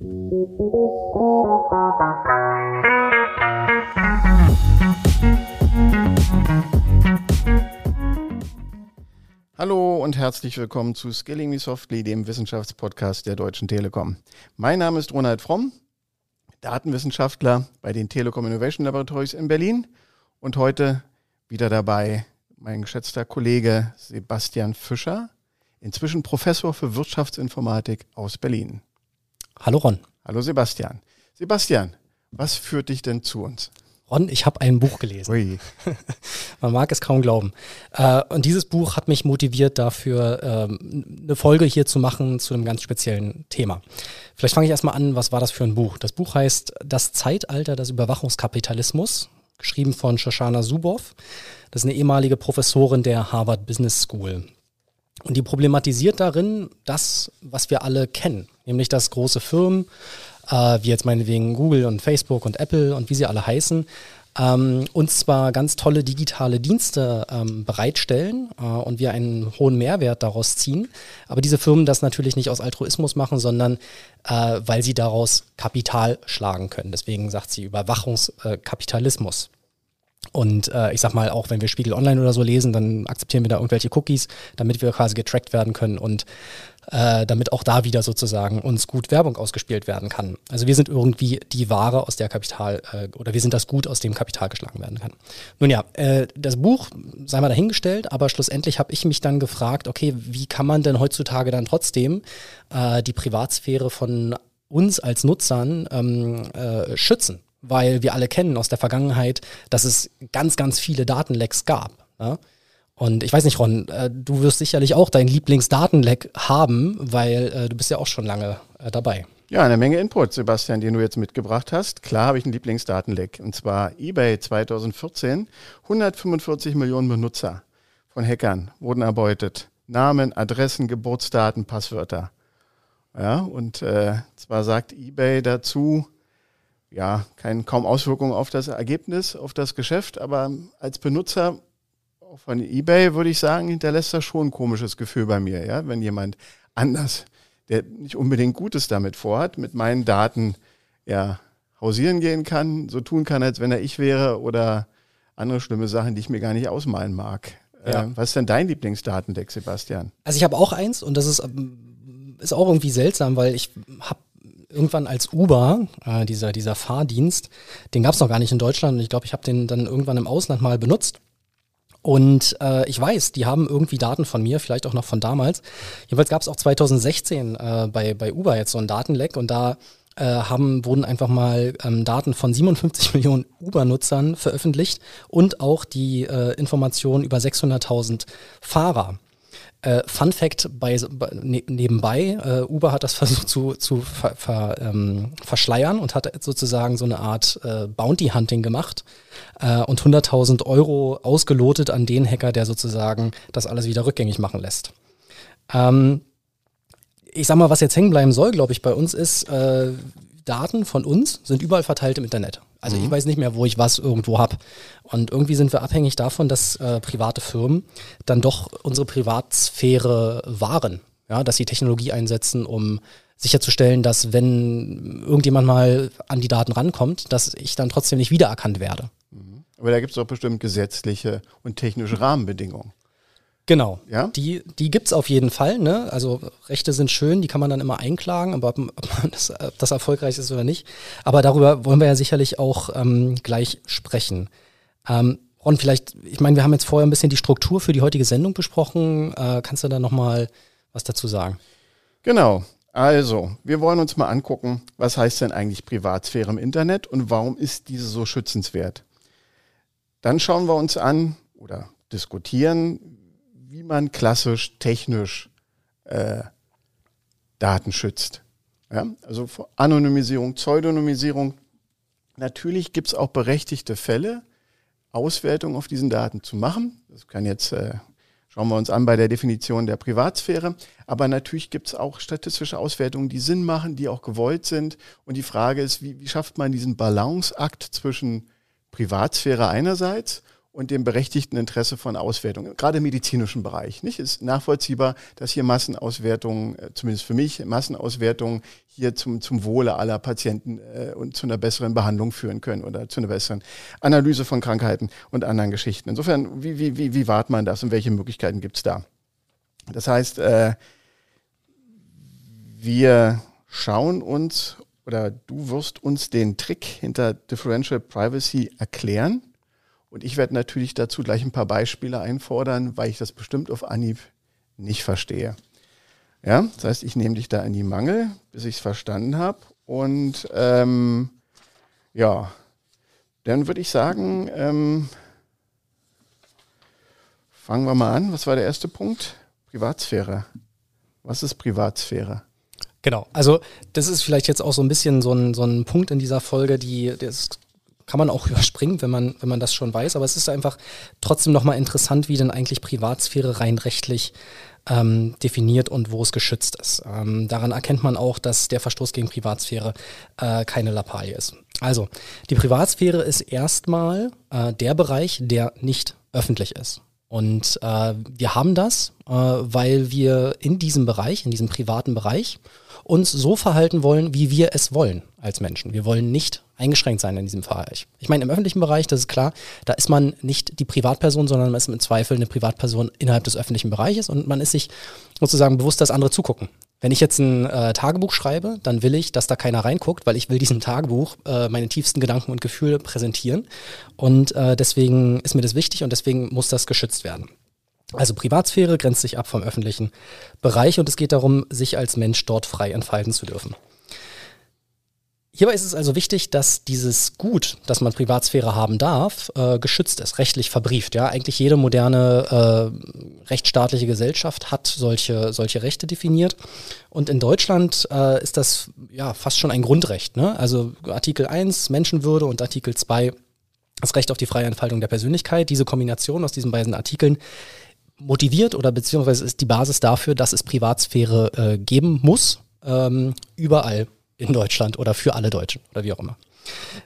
Hallo und herzlich willkommen zu Skilling Me Softly, dem Wissenschaftspodcast der Deutschen Telekom. Mein Name ist Ronald Fromm, Datenwissenschaftler bei den Telekom Innovation Laboratories in Berlin und heute wieder dabei mein geschätzter Kollege Sebastian Fischer, inzwischen Professor für Wirtschaftsinformatik aus Berlin. Hallo Ron. Hallo Sebastian. Sebastian, was führt dich denn zu uns? Ron, ich habe ein Buch gelesen. Ui. Man mag es kaum glauben. Äh, und dieses Buch hat mich motiviert dafür, ähm, eine Folge hier zu machen zu einem ganz speziellen Thema. Vielleicht fange ich erstmal an, was war das für ein Buch? Das Buch heißt Das Zeitalter des Überwachungskapitalismus, geschrieben von Shoshana Zuboff. Das ist eine ehemalige Professorin der Harvard Business School. Und die problematisiert darin das, was wir alle kennen, nämlich dass große Firmen, äh, wie jetzt meinetwegen Google und Facebook und Apple und wie sie alle heißen, ähm, uns zwar ganz tolle digitale Dienste ähm, bereitstellen äh, und wir einen hohen Mehrwert daraus ziehen, aber diese Firmen das natürlich nicht aus Altruismus machen, sondern äh, weil sie daraus Kapital schlagen können. Deswegen sagt sie Überwachungskapitalismus. Und äh, ich sag mal, auch wenn wir Spiegel Online oder so lesen, dann akzeptieren wir da irgendwelche Cookies, damit wir quasi getrackt werden können und äh, damit auch da wieder sozusagen uns gut Werbung ausgespielt werden kann. Also wir sind irgendwie die Ware, aus der Kapital äh, oder wir sind das Gut, aus dem Kapital geschlagen werden kann. Nun ja, äh, das Buch sei mal dahingestellt, aber schlussendlich habe ich mich dann gefragt, okay, wie kann man denn heutzutage dann trotzdem äh, die Privatsphäre von uns als Nutzern ähm, äh, schützen? Weil wir alle kennen aus der Vergangenheit, dass es ganz, ganz viele Datenlecks gab. Ja? Und ich weiß nicht, Ron, äh, du wirst sicherlich auch dein Lieblingsdatenleck haben, weil äh, du bist ja auch schon lange äh, dabei. Ja, eine Menge Input, Sebastian, den du jetzt mitgebracht hast. Klar habe ich einen Lieblingsdatenleck. Und zwar eBay 2014. 145 Millionen Benutzer von Hackern wurden erbeutet. Namen, Adressen, Geburtsdaten, Passwörter. Ja, und äh, zwar sagt eBay dazu, ja, kein, kaum Auswirkungen auf das Ergebnis, auf das Geschäft, aber als Benutzer von eBay würde ich sagen, hinterlässt das schon ein komisches Gefühl bei mir, ja, wenn jemand anders, der nicht unbedingt Gutes damit vorhat, mit meinen Daten ja hausieren gehen kann, so tun kann, als wenn er ich wäre oder andere schlimme Sachen, die ich mir gar nicht ausmalen mag. Ja. Äh, was ist denn dein Lieblingsdatendeck, Sebastian? Also ich habe auch eins und das ist, ähm, ist auch irgendwie seltsam, weil ich habe irgendwann als Uber, äh, dieser, dieser Fahrdienst, den gab es noch gar nicht in Deutschland und ich glaube, ich habe den dann irgendwann im Ausland mal benutzt. Und äh, ich weiß, die haben irgendwie Daten von mir, vielleicht auch noch von damals. Jedenfalls gab es auch 2016 äh, bei, bei Uber jetzt so ein Datenleck und da äh, haben, wurden einfach mal ähm, Daten von 57 Millionen Uber-Nutzern veröffentlicht und auch die äh, Informationen über 600.000 Fahrer. Äh, Fun Fact bei, ne, nebenbei, äh, Uber hat das versucht zu, zu ver, ver, ähm, verschleiern und hat sozusagen so eine Art äh, Bounty Hunting gemacht äh, und 100.000 Euro ausgelotet an den Hacker, der sozusagen das alles wieder rückgängig machen lässt. Ähm, ich sag mal, was jetzt hängen bleiben soll, glaube ich, bei uns ist, äh, Daten von uns sind überall verteilt im Internet. Also mhm. ich weiß nicht mehr, wo ich was irgendwo habe. Und irgendwie sind wir abhängig davon, dass äh, private Firmen dann doch unsere Privatsphäre wahren. Ja, dass sie Technologie einsetzen, um sicherzustellen, dass wenn irgendjemand mal an die Daten rankommt, dass ich dann trotzdem nicht wiedererkannt werde. Mhm. Aber da gibt es doch bestimmt gesetzliche und technische Rahmenbedingungen. Genau. Ja? Die, die gibt es auf jeden Fall. Ne? Also Rechte sind schön, die kann man dann immer einklagen, aber ob, ob, das, ob das erfolgreich ist oder nicht. Aber darüber wollen wir ja sicherlich auch ähm, gleich sprechen. Ähm, Ron, vielleicht, ich meine, wir haben jetzt vorher ein bisschen die Struktur für die heutige Sendung besprochen. Äh, kannst du da nochmal was dazu sagen? Genau. Also, wir wollen uns mal angucken, was heißt denn eigentlich Privatsphäre im Internet und warum ist diese so schützenswert? Dann schauen wir uns an oder diskutieren, wie man klassisch technisch äh, Daten schützt. Ja? Also Anonymisierung, Pseudonymisierung. Natürlich gibt es auch berechtigte Fälle, Auswertung auf diesen Daten zu machen. Das kann jetzt, äh, schauen wir uns an bei der Definition der Privatsphäre. Aber natürlich gibt es auch statistische Auswertungen, die Sinn machen, die auch gewollt sind. Und die Frage ist, wie, wie schafft man diesen Balanceakt zwischen Privatsphäre einerseits und dem berechtigten Interesse von Auswertung, gerade im medizinischen Bereich. Nicht ist nachvollziehbar, dass hier Massenauswertungen, äh, zumindest für mich, Massenauswertungen hier zum, zum Wohle aller Patienten äh, und zu einer besseren Behandlung führen können oder zu einer besseren Analyse von Krankheiten und anderen Geschichten. Insofern, wie, wie, wie, wie wahrt man das und welche Möglichkeiten gibt es da? Das heißt, äh, wir schauen uns oder du wirst uns den Trick hinter Differential Privacy erklären. Und ich werde natürlich dazu gleich ein paar Beispiele einfordern, weil ich das bestimmt auf Anhieb nicht verstehe. Ja, das heißt, ich nehme dich da in die Mangel, bis ich es verstanden habe. Und ähm, ja, dann würde ich sagen, ähm, fangen wir mal an. Was war der erste Punkt? Privatsphäre. Was ist Privatsphäre? Genau, also das ist vielleicht jetzt auch so ein bisschen so ein, so ein Punkt in dieser Folge, die das kann man auch überspringen, wenn man, wenn man das schon weiß, aber es ist einfach trotzdem nochmal interessant, wie denn eigentlich Privatsphäre rein rechtlich ähm, definiert und wo es geschützt ist. Ähm, daran erkennt man auch, dass der Verstoß gegen Privatsphäre äh, keine Lappalie ist. Also, die Privatsphäre ist erstmal äh, der Bereich, der nicht öffentlich ist. Und äh, wir haben das, äh, weil wir in diesem Bereich, in diesem privaten Bereich, uns so verhalten wollen, wie wir es wollen als Menschen. Wir wollen nicht eingeschränkt sein in diesem Bereich. Ich meine, im öffentlichen Bereich, das ist klar, da ist man nicht die Privatperson, sondern man ist im Zweifel eine Privatperson innerhalb des öffentlichen Bereiches und man ist sich sozusagen bewusst, dass andere zugucken. Wenn ich jetzt ein äh, Tagebuch schreibe, dann will ich, dass da keiner reinguckt, weil ich will diesem Tagebuch äh, meine tiefsten Gedanken und Gefühle präsentieren. Und äh, deswegen ist mir das wichtig und deswegen muss das geschützt werden. Also Privatsphäre grenzt sich ab vom öffentlichen Bereich und es geht darum, sich als Mensch dort frei entfalten zu dürfen. Hierbei ist es also wichtig, dass dieses Gut, dass man Privatsphäre haben darf, äh, geschützt ist, rechtlich verbrieft. Ja, eigentlich jede moderne äh, rechtsstaatliche Gesellschaft hat solche, solche Rechte definiert. Und in Deutschland äh, ist das ja fast schon ein Grundrecht. Ne? Also Artikel 1 Menschenwürde und Artikel 2 das Recht auf die freie Entfaltung der Persönlichkeit. Diese Kombination aus diesen beiden Artikeln motiviert oder beziehungsweise ist die Basis dafür, dass es Privatsphäre äh, geben muss, ähm, überall in Deutschland oder für alle Deutschen oder wie auch immer.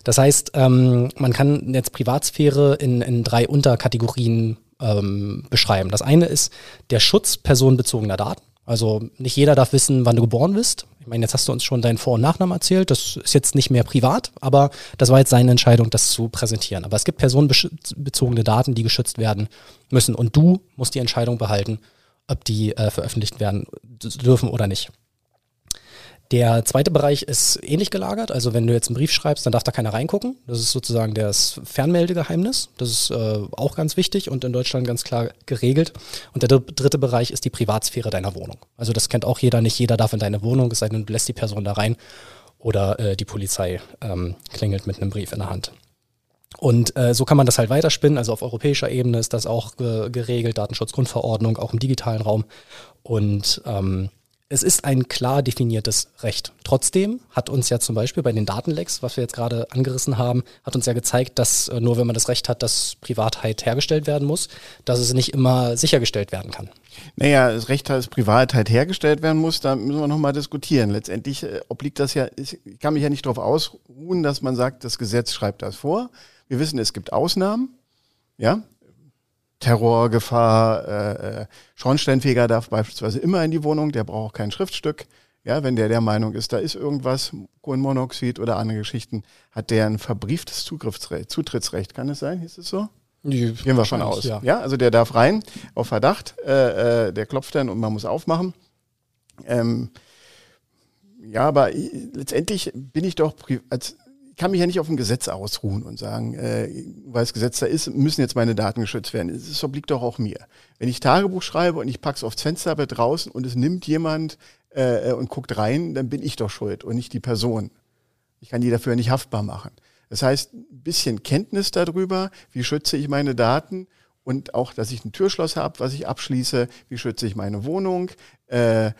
Das heißt, ähm, man kann jetzt Privatsphäre in, in drei Unterkategorien ähm, beschreiben. Das eine ist der Schutz personenbezogener Daten. Also nicht jeder darf wissen, wann du geboren bist. Ich meine, jetzt hast du uns schon deinen Vor- und Nachnamen erzählt. Das ist jetzt nicht mehr privat, aber das war jetzt seine Entscheidung, das zu präsentieren. Aber es gibt personenbezogene Daten, die geschützt werden müssen. Und du musst die Entscheidung behalten, ob die äh, veröffentlicht werden dürfen oder nicht. Der zweite Bereich ist ähnlich gelagert. Also wenn du jetzt einen Brief schreibst, dann darf da keiner reingucken. Das ist sozusagen das Fernmeldegeheimnis. Das ist äh, auch ganz wichtig und in Deutschland ganz klar geregelt. Und der dritte Bereich ist die Privatsphäre deiner Wohnung. Also das kennt auch jeder. Nicht jeder darf in deine Wohnung, es sei denn, du lässt die Person da rein oder äh, die Polizei ähm, klingelt mit einem Brief in der Hand. Und äh, so kann man das halt weiterspinnen. Also auf europäischer Ebene ist das auch ge geregelt, Datenschutzgrundverordnung, auch im digitalen Raum. Und ähm, es ist ein klar definiertes Recht. Trotzdem hat uns ja zum Beispiel bei den Datenlecks, was wir jetzt gerade angerissen haben, hat uns ja gezeigt, dass äh, nur wenn man das Recht hat, dass Privatheit hergestellt werden muss, dass es nicht immer sichergestellt werden kann. Naja, das Recht, dass Privatheit hergestellt werden muss, da müssen wir nochmal diskutieren. Letztendlich äh, obliegt das ja, ich kann mich ja nicht darauf ausruhen, dass man sagt, das Gesetz schreibt das vor. Wir wissen, es gibt Ausnahmen. Ja, Terrorgefahr, äh, äh, Schornsteinfeger darf beispielsweise immer in die Wohnung, der braucht kein Schriftstück. Ja, wenn der der Meinung ist, da ist irgendwas, Kohlenmonoxid oder andere Geschichten, hat der ein verbrieftes Zugriffsrecht, Zutrittsrecht, kann es sein? Hieß es so? Gehen wir von aus. Ja. ja. also der darf rein auf Verdacht, äh, äh, der klopft dann und man muss aufmachen. Ähm, ja, aber letztendlich bin ich doch als kann mich ja nicht auf ein Gesetz ausruhen und sagen, äh, weil das Gesetz da ist, müssen jetzt meine Daten geschützt werden. Das obliegt doch auch mir. Wenn ich Tagebuch schreibe und ich pack's aufs Fensterbett draußen und es nimmt jemand äh, äh, und guckt rein, dann bin ich doch schuld und nicht die Person. Ich kann die dafür nicht haftbar machen. Das heißt, ein bisschen Kenntnis darüber, wie schütze ich meine Daten und auch, dass ich ein Türschloss habe, was ich abschließe, wie schütze ich meine Wohnung, äh,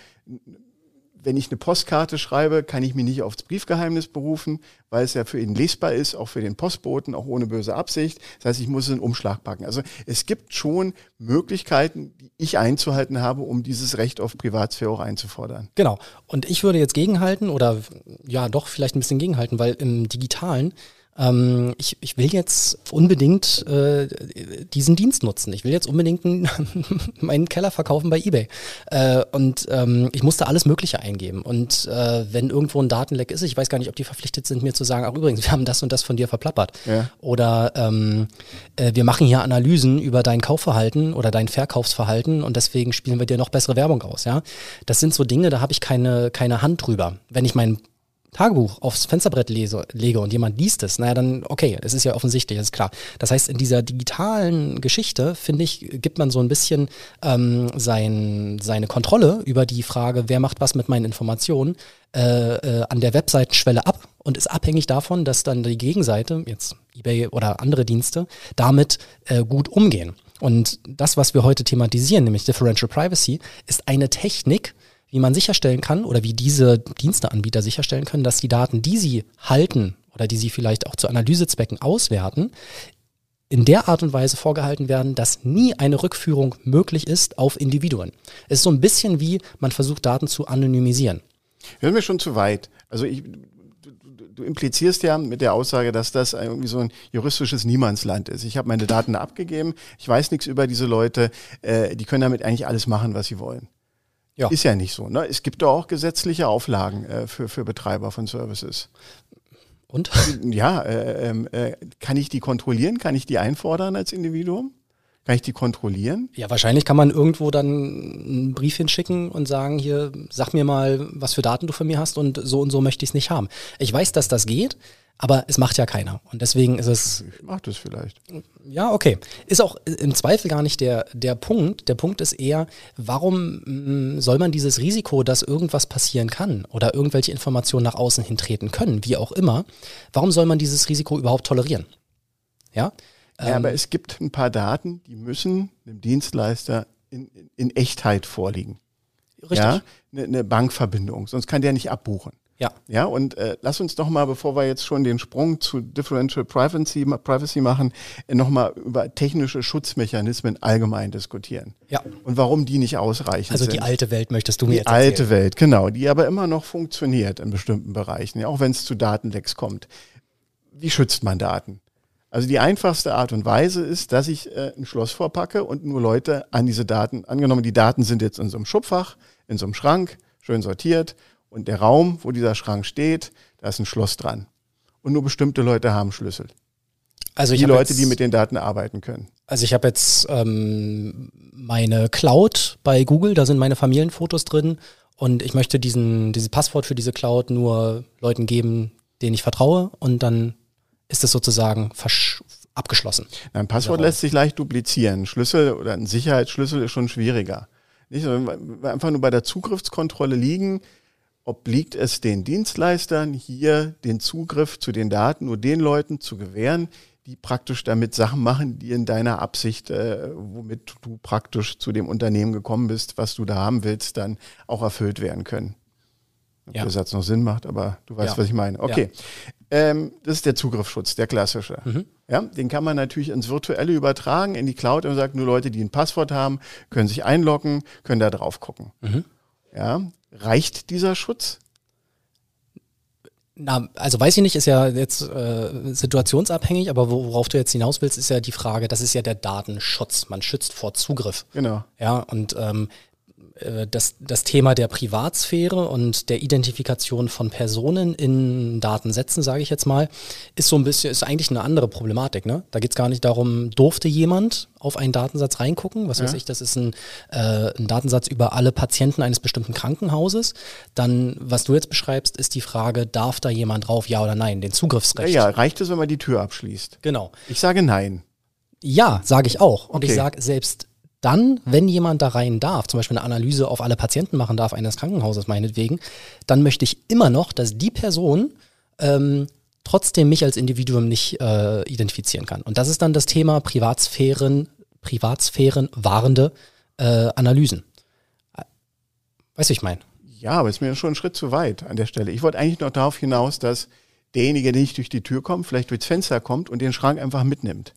wenn ich eine Postkarte schreibe, kann ich mich nicht aufs Briefgeheimnis berufen, weil es ja für ihn lesbar ist, auch für den Postboten, auch ohne böse Absicht. Das heißt, ich muss es in Umschlag packen. Also es gibt schon Möglichkeiten, die ich einzuhalten habe, um dieses Recht auf Privatsphäre auch einzufordern. Genau. Und ich würde jetzt gegenhalten oder ja doch vielleicht ein bisschen gegenhalten, weil im digitalen ähm, ich, ich will jetzt unbedingt äh, diesen Dienst nutzen. Ich will jetzt unbedingt meinen Keller verkaufen bei eBay. Äh, und ähm, ich musste alles Mögliche eingeben. Und äh, wenn irgendwo ein Datenleck ist, ich weiß gar nicht, ob die verpflichtet sind, mir zu sagen, ach übrigens, wir haben das und das von dir verplappert. Ja. Oder ähm, äh, wir machen hier Analysen über dein Kaufverhalten oder dein Verkaufsverhalten und deswegen spielen wir dir noch bessere Werbung aus. Ja? Das sind so Dinge, da habe ich keine, keine Hand drüber. Wenn ich meinen Tagebuch aufs Fensterbrett lese, lege und jemand liest es, naja, dann okay, es ist ja offensichtlich, das ist klar. Das heißt, in dieser digitalen Geschichte, finde ich, gibt man so ein bisschen ähm, sein, seine Kontrolle über die Frage, wer macht was mit meinen Informationen, äh, äh, an der Webseitenschwelle ab und ist abhängig davon, dass dann die Gegenseite, jetzt eBay oder andere Dienste, damit äh, gut umgehen. Und das, was wir heute thematisieren, nämlich Differential Privacy, ist eine Technik, wie man sicherstellen kann oder wie diese Diensteanbieter sicherstellen können, dass die Daten, die sie halten oder die sie vielleicht auch zu Analysezwecken auswerten, in der Art und Weise vorgehalten werden, dass nie eine Rückführung möglich ist auf Individuen. Es ist so ein bisschen wie, man versucht Daten zu anonymisieren. Hören wir schon zu weit. Also ich, du implizierst ja mit der Aussage, dass das irgendwie so ein juristisches Niemandsland ist. Ich habe meine Daten abgegeben, ich weiß nichts über diese Leute, äh, die können damit eigentlich alles machen, was sie wollen. Ja. Ist ja nicht so. Ne? Es gibt doch auch gesetzliche Auflagen äh, für, für Betreiber von Services. Und? Ja, äh, ähm, äh, kann ich die kontrollieren? Kann ich die einfordern als Individuum? Kann ich die kontrollieren? Ja, wahrscheinlich kann man irgendwo dann einen Brief hinschicken und sagen, hier, sag mir mal, was für Daten du von mir hast und so und so möchte ich es nicht haben. Ich weiß, dass das geht. Aber es macht ja keiner. Und deswegen ist es. Ich mach das vielleicht. Ja, okay. Ist auch im Zweifel gar nicht der, der Punkt. Der Punkt ist eher, warum mm, soll man dieses Risiko, dass irgendwas passieren kann oder irgendwelche Informationen nach außen hintreten können, wie auch immer, warum soll man dieses Risiko überhaupt tolerieren? Ja? Ja, ähm, aber es gibt ein paar Daten, die müssen dem Dienstleister in, in Echtheit vorliegen. Richtig. Ja, eine, eine Bankverbindung, sonst kann der nicht abbuchen. Ja. Ja, und äh, lass uns doch mal, bevor wir jetzt schon den Sprung zu Differential Privacy, Privacy machen, äh, nochmal über technische Schutzmechanismen allgemein diskutieren. Ja. Und warum die nicht ausreichen. Also die sind. alte Welt möchtest du mir die jetzt erzählen. Die alte Welt, genau, die aber immer noch funktioniert in bestimmten Bereichen, ja, auch wenn es zu Datenlecks kommt. Wie schützt man Daten? Also die einfachste Art und Weise ist, dass ich äh, ein Schloss vorpacke und nur Leute an diese Daten, angenommen, die Daten sind jetzt in so einem Schubfach, in so einem Schrank, schön sortiert und der Raum, wo dieser Schrank steht, da ist ein Schloss dran. Und nur bestimmte Leute haben Schlüssel. Also die Leute, jetzt, die mit den Daten arbeiten können. Also ich habe jetzt ähm, meine Cloud bei Google, da sind meine Familienfotos drin und ich möchte diesen, dieses Passwort für diese Cloud nur Leuten geben, denen ich vertraue und dann ist es sozusagen abgeschlossen. Ein Passwort lässt sich leicht duplizieren. Schlüssel oder ein Sicherheitsschlüssel ist schon schwieriger. Nicht? Wenn wir einfach nur bei der Zugriffskontrolle liegen, obliegt es den Dienstleistern, hier den Zugriff zu den Daten nur den Leuten zu gewähren, die praktisch damit Sachen machen, die in deiner Absicht, äh, womit du praktisch zu dem Unternehmen gekommen bist, was du da haben willst, dann auch erfüllt werden können. Ob ja. der Satz noch Sinn macht, aber du weißt, ja. was ich meine. Okay. Ja. Ähm, das ist der Zugriffsschutz, der klassische. Mhm. Ja, den kann man natürlich ins Virtuelle übertragen, in die Cloud und sagt, nur Leute, die ein Passwort haben, können sich einloggen, können da drauf gucken. Mhm. Ja, Reicht dieser Schutz? Na, also weiß ich nicht, ist ja jetzt äh, situationsabhängig, aber worauf du jetzt hinaus willst, ist ja die Frage, das ist ja der Datenschutz. Man schützt vor Zugriff. Genau. Ja, und ähm, äh, das, das Thema der Privatsphäre und der Identifikation von Personen in Datensätzen, sage ich jetzt mal, ist so ein bisschen, ist eigentlich eine andere Problematik. Ne? Da geht es gar nicht darum, durfte jemand auf einen Datensatz reingucken? Was ja. weiß ich, das ist ein, äh, ein Datensatz über alle Patienten eines bestimmten Krankenhauses. Dann, was du jetzt beschreibst, ist die Frage, darf da jemand drauf, ja oder nein? Den Zugriffsrecht. Ja, ja reicht es, wenn man die Tür abschließt? Genau. Ich sage nein. Ja, sage ich auch. Und okay. ich sage, selbst dann, wenn jemand da rein darf, zum Beispiel eine Analyse auf alle Patienten machen darf, eines Krankenhauses meinetwegen, dann möchte ich immer noch, dass die Person ähm, trotzdem mich als Individuum nicht äh, identifizieren kann. Und das ist dann das Thema Privatsphären, Privatsphären wahrende äh, Analysen. Weißt du, ich meine? Ja, aber ist mir schon ein Schritt zu weit an der Stelle. Ich wollte eigentlich noch darauf hinaus, dass derjenige, der nicht durch die Tür kommt, vielleicht durchs Fenster kommt und den Schrank einfach mitnimmt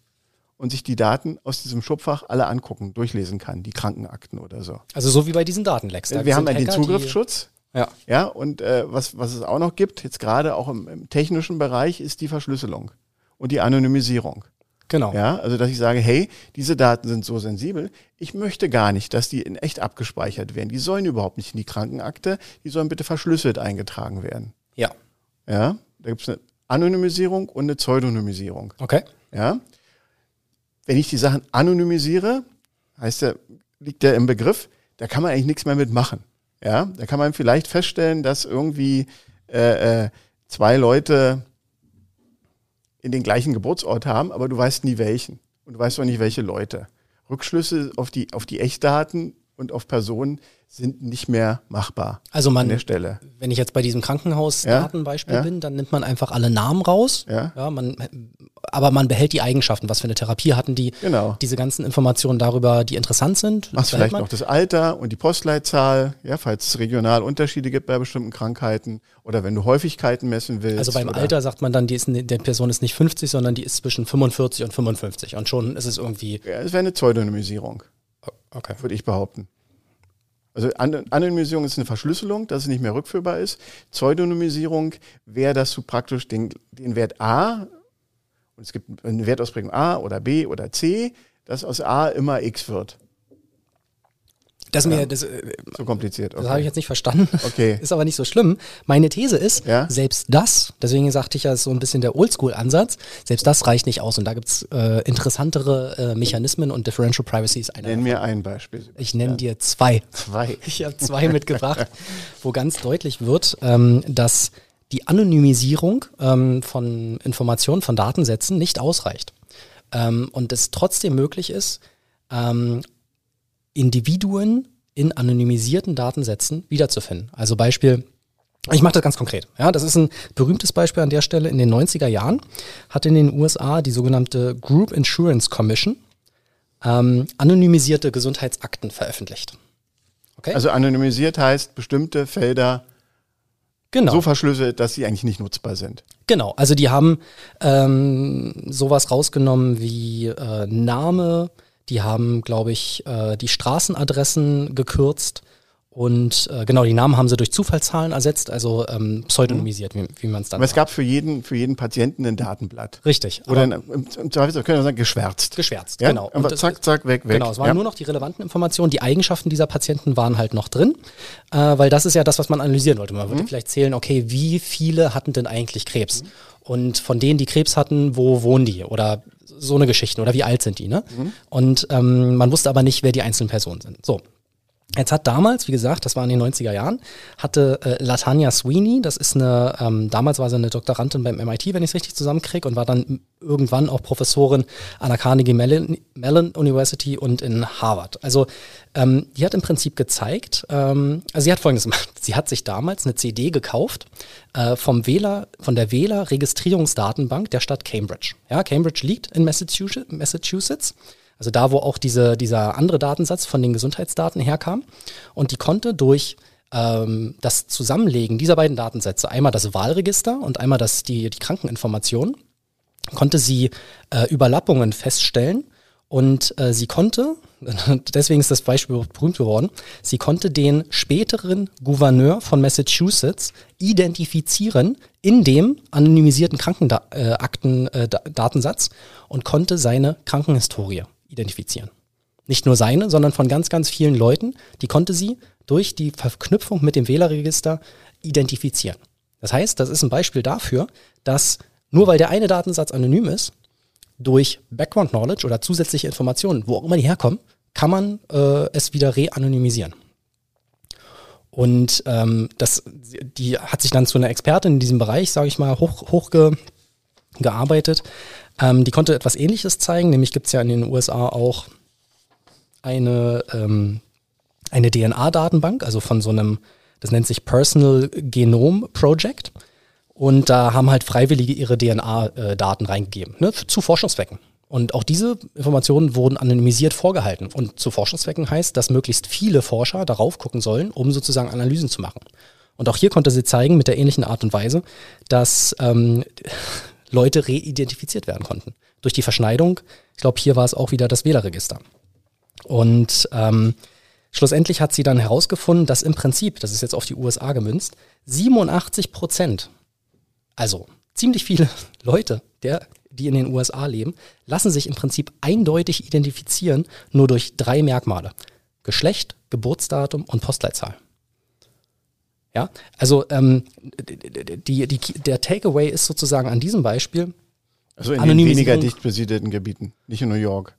und sich die Daten aus diesem Schubfach alle angucken, durchlesen kann, die Krankenakten oder so. Also so wie bei diesen Datenlecks. Da wir haben ja den Zugriffsschutz. Ja. Ja, und äh, was, was es auch noch gibt, jetzt gerade auch im, im, technischen Bereich, ist die Verschlüsselung. und die Anonymisierung. Genau. Ja, also dass ich sage, hey, diese Daten sind so sensibel, ich möchte gar nicht, dass die in echt abgespeichert werden. Die sollen überhaupt nicht in die Krankenakte, die sollen bitte verschlüsselt eingetragen werden. Ja. Ja, da gibt es eine Anonymisierung und eine Pseudonymisierung. Okay. Ja. Wenn ich die Sachen anonymisiere, heißt ja, liegt ja im Begriff, da kann man eigentlich nichts mehr mitmachen. Ja, da kann man vielleicht feststellen, dass irgendwie äh, äh, zwei Leute in den gleichen Geburtsort haben, aber du weißt nie welchen. Und du weißt auch nicht, welche Leute. Rückschlüsse auf die, auf die Echtdaten und auf Personen sind nicht mehr machbar. Also man, an der Stelle. wenn ich jetzt bei diesem Krankenhausdatenbeispiel Ja, ja. bin, dann nimmt man einfach alle Namen raus. Ja. man, aber man behält die Eigenschaften. Was für eine Therapie hatten die? Genau. Diese ganzen Informationen darüber, die interessant sind. Machst vielleicht man. noch das Alter und die Postleitzahl, ja, falls es regional Unterschiede gibt bei bestimmten Krankheiten oder wenn du Häufigkeiten messen willst. Also beim Alter sagt man dann, die ist, der Person ist nicht 50, sondern die ist zwischen 45 und 55. Und schon ist es irgendwie. Ja, es wäre eine Pseudonymisierung, Okay. würde ich behaupten. Also An Anonymisierung ist eine Verschlüsselung, dass es nicht mehr rückführbar ist. Pseudonymisierung wäre, dass du praktisch den, den Wert A, und es gibt eine Wertausprägung A oder B oder C, dass aus A immer X wird. Das, Ja. mir, das, äh, So kompliziert. das habe ich jetzt nicht verstanden. Okay. Ist aber nicht so schlimm. Meine These ist, Ja. selbst das, deswegen sagte ich ja, ist so ein bisschen der Oldschool-Ansatz, selbst das reicht nicht aus. Und da gibt's äh, interessantere äh, Mechanismen und Differential Privacy ist einer. Nenn mir ein Beispiel. Ich nenne dir zwei. Zwei. Ich habe zwei mitgebracht, wo ganz deutlich wird, ähm, dass die Anonymisierung ähm, von Informationen, von Datensätzen nicht ausreicht. Ähm, und es trotzdem möglich ist, ähm, Individuen in anonymisierten Datensätzen wiederzufinden. Also Beispiel, ich mache das ganz konkret. Ja, das ist ein berühmtes Beispiel an der Stelle. In den 90er Jahren hat in den USA die sogenannte Group Insurance Commission ähm, anonymisierte Gesundheitsakten veröffentlicht. Okay? Also anonymisiert heißt bestimmte Felder genau. so verschlüsselt, dass sie eigentlich nicht nutzbar sind. Genau, also die haben ähm, sowas rausgenommen wie äh, Name, die haben, glaube ich, äh, die Straßenadressen gekürzt und äh, genau, die Namen haben sie durch Zufallszahlen ersetzt, also ähm, pseudonymisiert, wie, wie man es dann Aber es gab für jeden, für jeden Patienten ein Datenblatt. Richtig. Oder aber im, im Zweifelsfall können wir sagen, geschwärzt. geschwärzt, Ja? genau. Aber das- zack, zack, weg, weg. Genau, es waren ja? nur noch die relevanten Informationen. Die Eigenschaften dieser Patienten waren halt noch drin, äh, weil das ist ja das, was man analysieren wollte. Man Mhm. würde vielleicht zählen, okay, wie viele hatten denn eigentlich Krebs? Und von denen, die Krebs hatten, wo wohnen die? Oder so eine Geschichte. Oder wie alt sind die? Ne? Mhm. Und ähm, man wusste aber nicht, wer die einzelnen Personen sind. So. Jetzt hat damals, wie gesagt, das war in den 90er Jahren, hatte äh, Latanya Sweeney, das ist eine, ähm, damals war sie eine Doktorandin beim MIT, wenn ich es richtig zusammenkriege, und war dann irgendwann auch Professorin an der Carnegie Mellon, Mellon University und in Harvard. Also ähm, die hat im Prinzip gezeigt, ähm, also sie hat folgendes gemacht. Sie hat sich damals eine CD gekauft äh, vom Wähler, von der Wählerregistrierungsdatenbank der Stadt Cambridge. Ja, Cambridge liegt in Massachusetts. Massachusetts. Also da, wo auch diese, dieser andere Datensatz von den Gesundheitsdaten herkam. Und die konnte durch ähm, das Zusammenlegen dieser beiden Datensätze, einmal das Wahlregister und einmal das, die, die Krankeninformation, konnte sie äh, Überlappungen feststellen und äh, sie konnte, deswegen ist das Beispiel berühmt geworden, sie konnte den späteren Gouverneur von Massachusetts identifizieren in dem anonymisierten Krankenakten-Datensatz und konnte seine Krankenhistorie identifizieren. Nicht nur seine, sondern von ganz, ganz vielen Leuten, die konnte sie durch die Verknüpfung mit dem Wählerregister identifizieren. Das heißt, das ist ein Beispiel dafür, dass nur weil der eine Datensatz anonym ist, durch Background Knowledge oder zusätzliche Informationen, wo auch immer die herkommen, kann man äh, es wieder re-anonymisieren. Und ähm, das, die hat sich dann zu einer Expertin in diesem Bereich, sage ich mal, hoch, hochge, gearbeitet. Ähm, die konnte etwas Ähnliches zeigen, nämlich gibt es ja in den USA auch eine, ähm, eine DNA-Datenbank, also von so einem, das nennt sich Personal Genome Project. Und da haben halt Freiwillige ihre DNA-Daten reingegeben, ne, zu Forschungszwecken. Und auch diese Informationen wurden anonymisiert vorgehalten. Und zu Forschungszwecken heißt, dass möglichst viele Forscher darauf gucken sollen, um sozusagen Analysen zu machen. Und auch hier konnte sie zeigen, mit der ähnlichen Art und Weise, dass ähm, Leute reidentifiziert werden konnten. Durch die Verschneidung, ich glaube, hier war es auch wieder das Wählerregister. Und ähm, schlussendlich hat sie dann herausgefunden, dass im Prinzip, das ist jetzt auf die USA gemünzt, 87 Prozent, also ziemlich viele Leute der die in den USA leben, lassen sich im Prinzip eindeutig identifizieren nur durch drei Merkmale. Geschlecht, Geburtsdatum und Postleitzahl. Ja, also ähm, die, die, der Takeaway ist sozusagen an diesem Beispiel. Also in den weniger dicht besiedelten Gebieten, nicht in New York.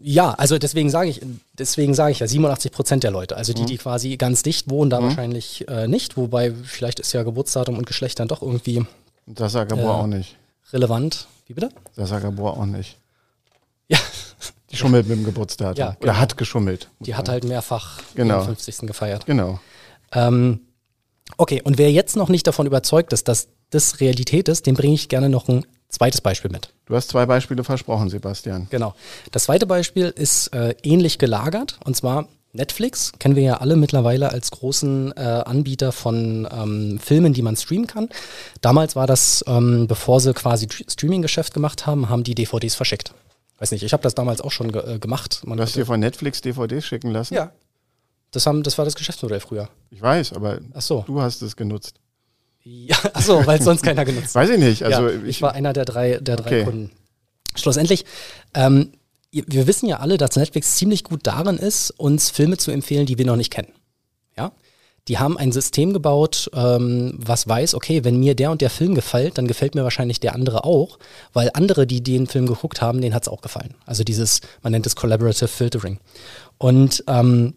Ja, also deswegen sage ich, deswegen sage ich ja 87 Prozent der Leute. Also die, mhm. die quasi ganz dicht wohnen, da mhm. wahrscheinlich äh, nicht. Wobei vielleicht ist ja Geburtsdatum und Geschlecht dann doch irgendwie. Das sagt Gabor äh, auch nicht. Relevant. Wie bitte? Das sagt Gabor auch nicht. Ja. Die schummelt mit dem Geburtsdatum. Ja, genau. Oder hat geschummelt. Die hat halt mehrfach genau. den 50. gefeiert. Genau. Ähm, okay, und wer jetzt noch nicht davon überzeugt ist, dass das Realität ist, dem bringe ich gerne noch ein zweites Beispiel mit. Du hast zwei Beispiele versprochen, Sebastian. Genau. Das zweite Beispiel ist äh, ähnlich gelagert und zwar Netflix kennen wir ja alle mittlerweile als großen äh, Anbieter von ähm, Filmen, die man streamen kann. Damals war das, ähm, bevor sie quasi Streaming-Geschäft gemacht haben, haben die DVDs verschickt. Weiß nicht, ich habe das damals auch schon ge äh, gemacht. Man du hast dir von Netflix DVDs schicken lassen? Ja. Das, haben, das war das Geschäftsmodell früher. Ich weiß, aber so. du hast es genutzt. Ja, achso, weil sonst keiner genutzt hat. Weiß ich nicht. Also ja, ich, ich, war einer der drei, der drei okay. Kunden. Schlussendlich, ähm, wir wissen ja alle, dass Netflix ziemlich gut darin ist, uns Filme zu empfehlen, die wir noch nicht kennen. Ja? Die haben ein System gebaut, ähm, was weiß, okay, wenn mir der und der Film gefällt, dann gefällt mir wahrscheinlich der andere auch, weil andere, die den Film geguckt haben, denen hat es auch gefallen. Also dieses, man nennt es Collaborative Filtering. Und ähm,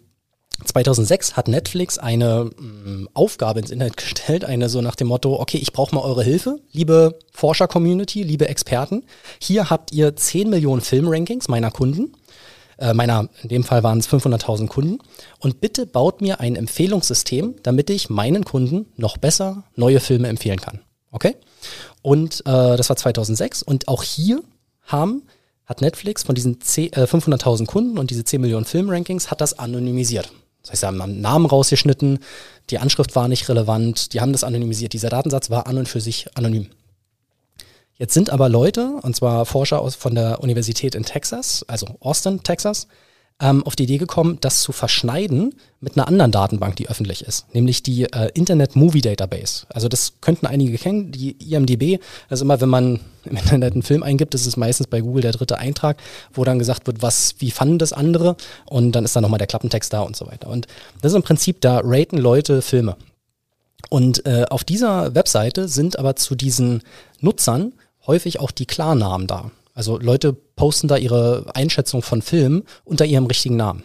2006 hat Netflix eine mm, Aufgabe ins Internet gestellt, eine so nach dem Motto, okay, ich brauche mal eure Hilfe, liebe Forscher-Community, liebe Experten. Hier habt ihr 10 Millionen Filmrankings meiner Kunden, äh, meiner, in dem Fall waren es 500.000 Kunden. Und bitte baut mir ein Empfehlungssystem, damit ich meinen Kunden noch besser neue Filme empfehlen kann. Okay? Und äh, das war 2006 und auch hier haben hat Netflix von diesen äh, 500.000 Kunden und diese 10 Millionen Filmrankings hat das anonymisiert. Das heißt, sie haben einen Namen rausgeschnitten, die Anschrift war nicht relevant, die haben das anonymisiert. Dieser Datensatz war an und für sich anonym. Jetzt sind aber Leute, und zwar Forscher aus, von der Universität in Texas, also Austin, Texas, ähm, auf die Idee gekommen, das zu verschneiden mit einer anderen Datenbank, die öffentlich ist, nämlich die äh, Internet Movie Database. Also das könnten einige kennen, die IMDB. Also immer, wenn man im Internet einen Film eingibt, ist es meistens bei Google der dritte Eintrag, wo dann gesagt wird, was, wie fanden das andere und dann ist da nochmal der Klappentext da und so weiter. Und das ist im Prinzip, da raten Leute Filme. Und äh, auf dieser Webseite sind aber zu diesen Nutzern häufig auch die Klarnamen da. Also Leute posten da ihre Einschätzung von Filmen unter ihrem richtigen Namen.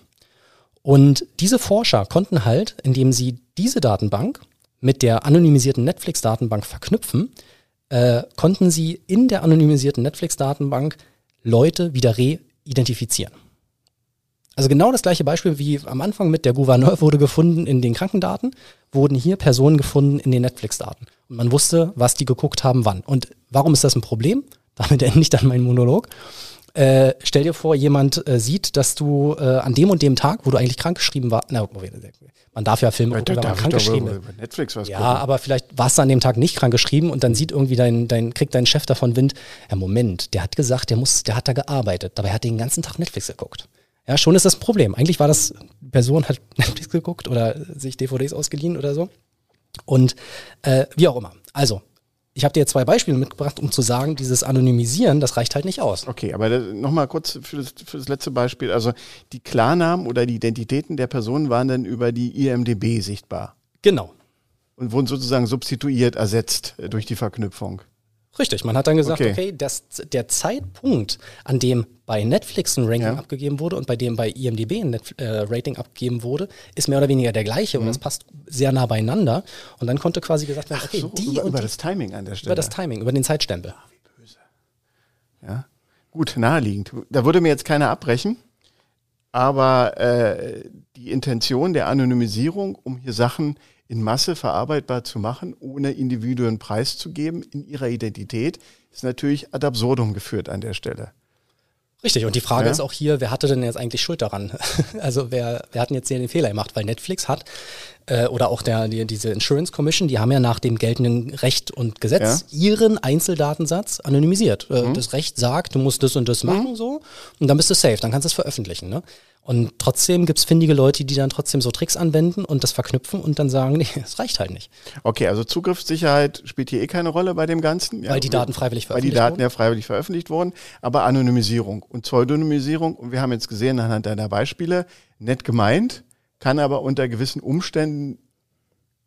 Und diese Forscher konnten halt, indem sie diese Datenbank mit der anonymisierten Netflix-Datenbank verknüpfen, äh, konnten sie in der anonymisierten Netflix-Datenbank Leute wieder re-identifizieren. Also genau das gleiche Beispiel wie am Anfang mit der Gouverneur wurde gefunden in den Krankendaten, wurden hier Personen gefunden in den Netflix-Daten. Und man wusste, was die geguckt haben, wann. Und warum ist das ein Problem? Damit ende ich dann meinen Monolog. Äh, stell dir vor, jemand äh, sieht, dass du äh, an dem und dem Tag, wo du eigentlich krankgeschrieben warst, na, man darf ja Filme gucken, wenn man krankgeschrieben ist. Netflix was Ja, gucken. aber vielleicht warst du an dem Tag nicht krankgeschrieben und dann sieht irgendwie dein, dein, kriegt dein Chef davon Wind, ja Moment, der hat gesagt, der muss, der hat da gearbeitet, dabei hat den ganzen Tag Netflix geguckt. Ja, schon ist das ein Problem. Eigentlich war das, Person hat Netflix geguckt oder sich DVDs ausgeliehen oder so. Und äh, wie auch immer. Also, ich habe dir zwei Beispiele mitgebracht, um zu sagen, dieses Anonymisieren, das reicht halt nicht aus. Okay, aber nochmal kurz für das, für das letzte Beispiel. Also die Klarnamen oder die Identitäten der Personen waren dann über die IMDB sichtbar. Genau. Und wurden sozusagen substituiert, ersetzt äh, durch die Verknüpfung. Richtig, man hat dann gesagt, okay, okay das, der Zeitpunkt, an dem bei Netflix ein Ranking ja. abgegeben wurde und bei dem bei IMDB ein Net äh, Rating abgegeben wurde, ist mehr oder weniger der gleiche mhm. und das passt sehr nah beieinander. Und dann konnte quasi gesagt werden, okay, so, die über, über das Timing an der Stelle. Über das Timing, über den Zeitstempel. Ah, wie böse. Ja, gut, naheliegend. Da würde mir jetzt keiner abbrechen, aber äh, die Intention der Anonymisierung, um hier Sachen in Masse verarbeitbar zu machen, ohne Individuen preiszugeben in ihrer Identität, ist natürlich ad absurdum geführt an der Stelle. Richtig, und die Frage ja. ist auch hier, wer hatte denn jetzt eigentlich Schuld daran? also wer, wer hat denn jetzt hier den Fehler gemacht? Weil Netflix hat äh, oder auch der, die, diese Insurance Commission, die haben ja nach dem geltenden Recht und Gesetz ja. ihren Einzeldatensatz anonymisiert. Äh, mhm. Das Recht sagt, du musst das und das machen, mhm. so, und dann bist du safe, dann kannst du es veröffentlichen. Ne? Und trotzdem gibt es findige Leute, die dann trotzdem so Tricks anwenden und das verknüpfen und dann sagen, nee, es reicht halt nicht. Okay, also Zugriffssicherheit spielt hier eh keine Rolle bei dem Ganzen. Weil ja, die Daten freiwillig veröffentlicht wurden. Weil die Daten wurden. ja freiwillig veröffentlicht wurden, aber Anonymisierung und Pseudonymisierung, und wir haben jetzt gesehen anhand deiner Beispiele, nett gemeint, kann aber unter gewissen Umständen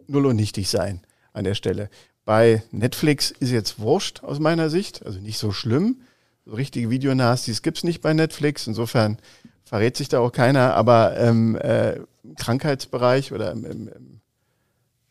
null und nichtig sein an der Stelle. Bei Netflix ist jetzt wurscht aus meiner Sicht, also nicht so schlimm. So richtige Videonastis gibt es nicht bei Netflix. Insofern verrät sich da auch keiner, aber ähm, äh, Krankheitsbereich oder im, im, im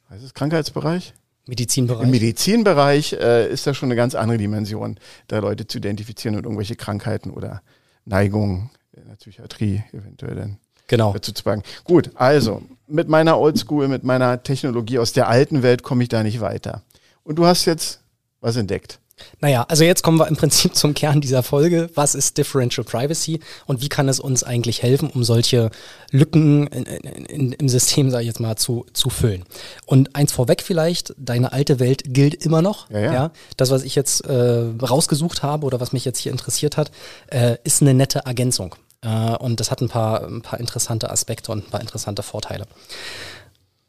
heißt es Krankheitsbereich? Medizinbereich. Im Medizinbereich äh, ist das schon eine ganz andere Dimension, da Leute zu identifizieren und irgendwelche Krankheiten oder Neigungen in der Psychiatrie eventuell dann genau. dazu zu packen. Gut, also mit meiner Oldschool, mit meiner Technologie aus der alten Welt komme ich da nicht weiter. Und du hast jetzt was entdeckt. Naja, also jetzt kommen wir im Prinzip zum Kern dieser Folge. Was ist Differential Privacy und wie kann es uns eigentlich helfen, um solche Lücken in, in, im System, sage ich jetzt mal, zu, zu füllen? Und eins vorweg vielleicht, deine alte Welt gilt immer noch. Ja, ja. ja das, was ich jetzt äh, rausgesucht habe oder was mich jetzt hier interessiert hat, äh, ist eine nette Ergänzung. Äh, und das hat ein paar, ein paar interessante Aspekte und ein paar interessante Vorteile.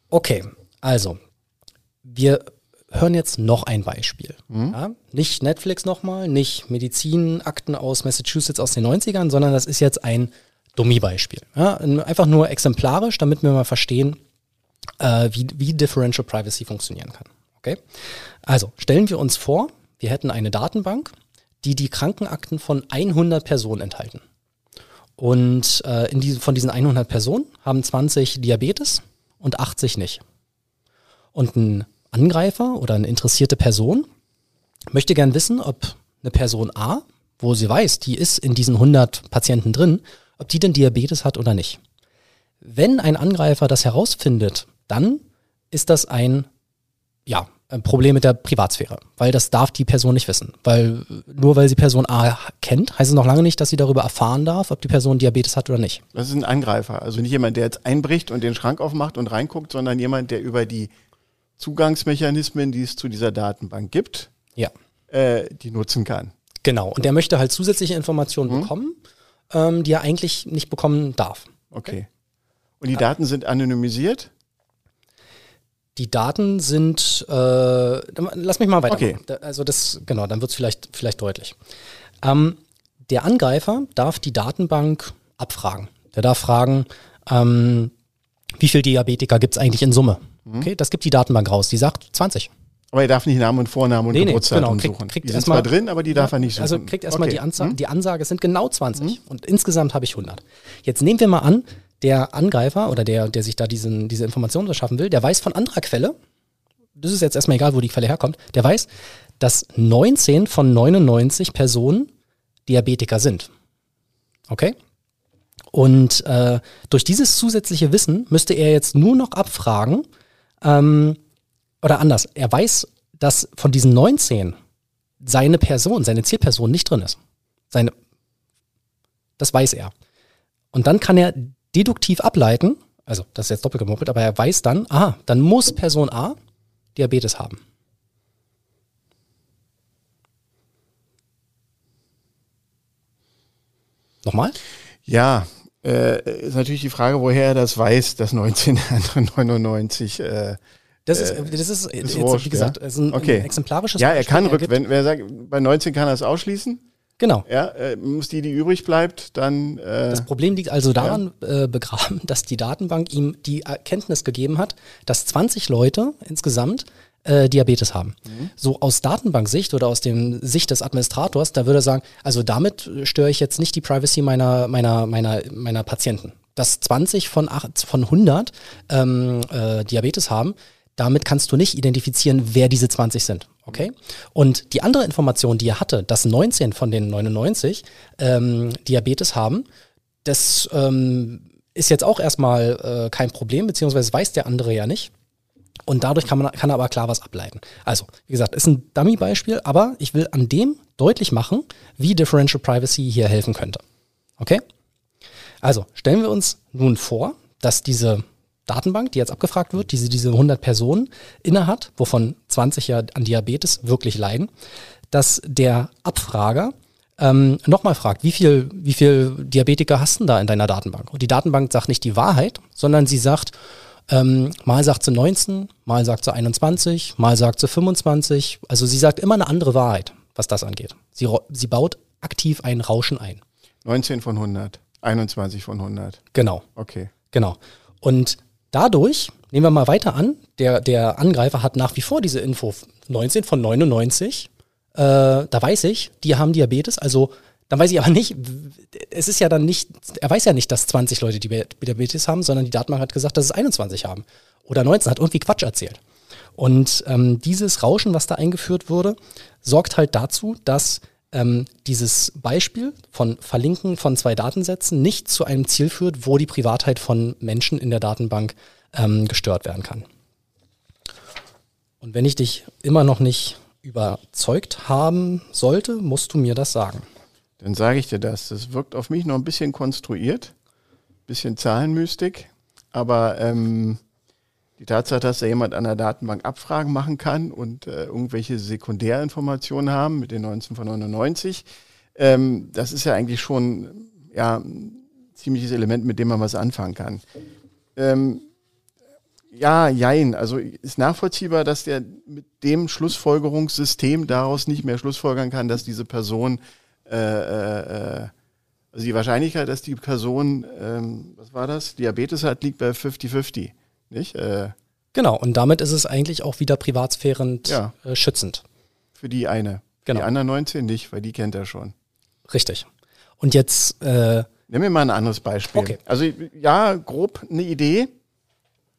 Okay, also wir hören jetzt noch ein Beispiel. Mhm. Ja, nicht Netflix nochmal, nicht Medizinakten aus Massachusetts aus den 90ern, sondern das ist jetzt ein Dummy-Beispiel. Ja, einfach nur exemplarisch, damit wir mal verstehen, äh, wie, wie Differential Privacy funktionieren kann. Okay? Also stellen wir uns vor, wir hätten eine Datenbank, die die Krankenakten von 100 Personen enthalten. Und äh, in diesem, von diesen 100 Personen haben 20 Diabetes und 80 nicht. Und ein Angreifer oder eine interessierte Person möchte gern wissen, ob eine Person A, wo sie weiß, die ist in diesen 100 Patienten drin, ob die denn Diabetes hat oder nicht. Wenn ein Angreifer das herausfindet, dann ist das ein, ja, ein Problem mit der Privatsphäre, weil das darf die Person nicht wissen. Weil nur weil sie Person A kennt, heißt es noch lange nicht, dass sie darüber erfahren darf, ob die Person Diabetes hat oder nicht. Das ist ein Angreifer, also nicht jemand, der jetzt einbricht und den Schrank aufmacht und reinguckt, sondern jemand, der über die Zugangsmechanismen, die es zu dieser Datenbank gibt, ja. äh, die nutzen kann. Genau, und der möchte halt zusätzliche Informationen mhm. bekommen, ähm, die er eigentlich nicht bekommen darf. Okay. Und die ja. Daten sind anonymisiert? Die Daten sind, äh, lass mich mal weitermachen. Okay. Also das, genau, dann wird es vielleicht, vielleicht deutlich. Ähm, der Angreifer darf die Datenbank abfragen. Der darf fragen, ähm, wie viele Diabetiker gibt es eigentlich in Summe? Mhm. Okay, das gibt die Datenbank raus. Die sagt 20. Aber er darf nicht Namen und Vornamen und nee, Geburtsdatum nee, genau, suchen. Kriegt, die sind zwar drin, aber die darf er nicht also suchen. Also kriegt erstmal okay. die, Anza hm? die Ansage, es sind genau 20 hm? und insgesamt habe ich 100. Jetzt nehmen wir mal an, der Angreifer oder der, der sich da diesen, diese Informationen verschaffen will, der weiß von anderer Quelle, das ist jetzt erstmal egal, wo die Quelle herkommt, der weiß, dass 19 von 99 Personen Diabetiker sind. Okay? Und äh, durch dieses zusätzliche Wissen müsste er jetzt nur noch abfragen, ähm, oder anders, er weiß, dass von diesen 19 seine Person, seine Zielperson nicht drin ist. Seine, das weiß er. Und dann kann er deduktiv ableiten, also das ist jetzt doppelt gemoppelt, aber er weiß dann, aha, dann muss Person A Diabetes haben. Nochmal? Ja, äh, ist natürlich die Frage, woher er das weiß, dass 19 andere 99 äh, das ist, äh, das ist, ist jetzt, wie gesagt, ja? ist ein, okay. ein exemplarisches Ja, er kann rück, wenn, wenn er sagt, bei 19 kann er es ausschließen. Genau. Ja, äh, muss die, die übrig bleibt, dann. Äh, das Problem liegt also daran ja. äh, begraben, dass die Datenbank ihm die Erkenntnis gegeben hat, dass 20 Leute insgesamt äh, Diabetes haben. Mhm. So aus Datenbanksicht oder aus dem Sicht des Administrators, da würde er sagen, also damit störe ich jetzt nicht die Privacy meiner, meiner, meiner, meiner Patienten. Dass 20 von, 8, von 100 ähm, äh, Diabetes haben, damit kannst du nicht identifizieren, wer diese 20 sind. Okay? Und die andere Information, die er hatte, dass 19 von den 99 ähm, Diabetes haben, das ähm, ist jetzt auch erstmal äh, kein Problem, beziehungsweise weiß der andere ja nicht. Und dadurch kann man kann er aber klar was ableiten. Also, wie gesagt, ist ein Dummy-Beispiel, aber ich will an dem deutlich machen, wie Differential Privacy hier helfen könnte. Okay? Also, stellen wir uns nun vor, dass diese Datenbank, die jetzt abgefragt wird, die diese 100 Personen innehat, wovon 20 ja an Diabetes wirklich leiden, dass der Abfrager ähm, nochmal fragt, wie viel, wie viel Diabetiker hast du da in deiner Datenbank? Und die Datenbank sagt nicht die Wahrheit, sondern sie sagt, ähm, mal sagt sie 19, mal sagt sie 21, mal sagt sie 25. Also sie sagt immer eine andere Wahrheit, was das angeht. Sie, sie baut aktiv ein Rauschen ein. 19 von 100, 21 von 100. Genau. Okay. Genau. Und dadurch, nehmen wir mal weiter an, der, der Angreifer hat nach wie vor diese Info 19 von 99 äh, da weiß ich, die haben Diabetes, also dann weiß ich aber nicht, es ist ja dann nicht, er weiß ja nicht, dass 20 Leute Diabetes haben, sondern die Datenbank hat gesagt, dass es 21 haben. Oder 19, hat irgendwie Quatsch erzählt. Und ähm, dieses Rauschen, was da eingeführt wurde, sorgt halt dazu, dass ähm, dieses Beispiel von Verlinken von zwei Datensätzen nicht zu einem Ziel führt, wo die Privatheit von Menschen in der Datenbank ähm, gestört werden kann. Und wenn ich dich immer noch nicht überzeugt haben sollte, musst du mir das sagen. Dann sage ich dir das. Das wirkt auf mich noch ein bisschen konstruiert, ein bisschen Zahlenmystik, aber ähm, die Tatsache, dass da jemand an der Datenbank Abfragen machen kann und äh, irgendwelche Sekundärinformationen haben mit den 19 von 99, ähm, das ist ja eigentlich schon ja, ein ziemliches Element, mit dem man was anfangen kann. Ähm, ja, jein. Also ist nachvollziehbar, dass der mit dem Schlussfolgerungssystem daraus nicht mehr schlussfolgern kann, dass diese Person, äh, äh, äh also die Wahrscheinlichkeit, dass die Person, ähm, was war das, Diabetes hat, liegt bei 50-50, nicht? Äh, genau, und damit ist es eigentlich auch wieder privatsphärend ja. äh, schützend. Für die eine. Genau. Die anderen 19 nicht, weil die kennt er schon. Richtig. Und jetzt... Äh, Nimm mir mal ein anderes Beispiel. Okay. Also ja, grob eine Idee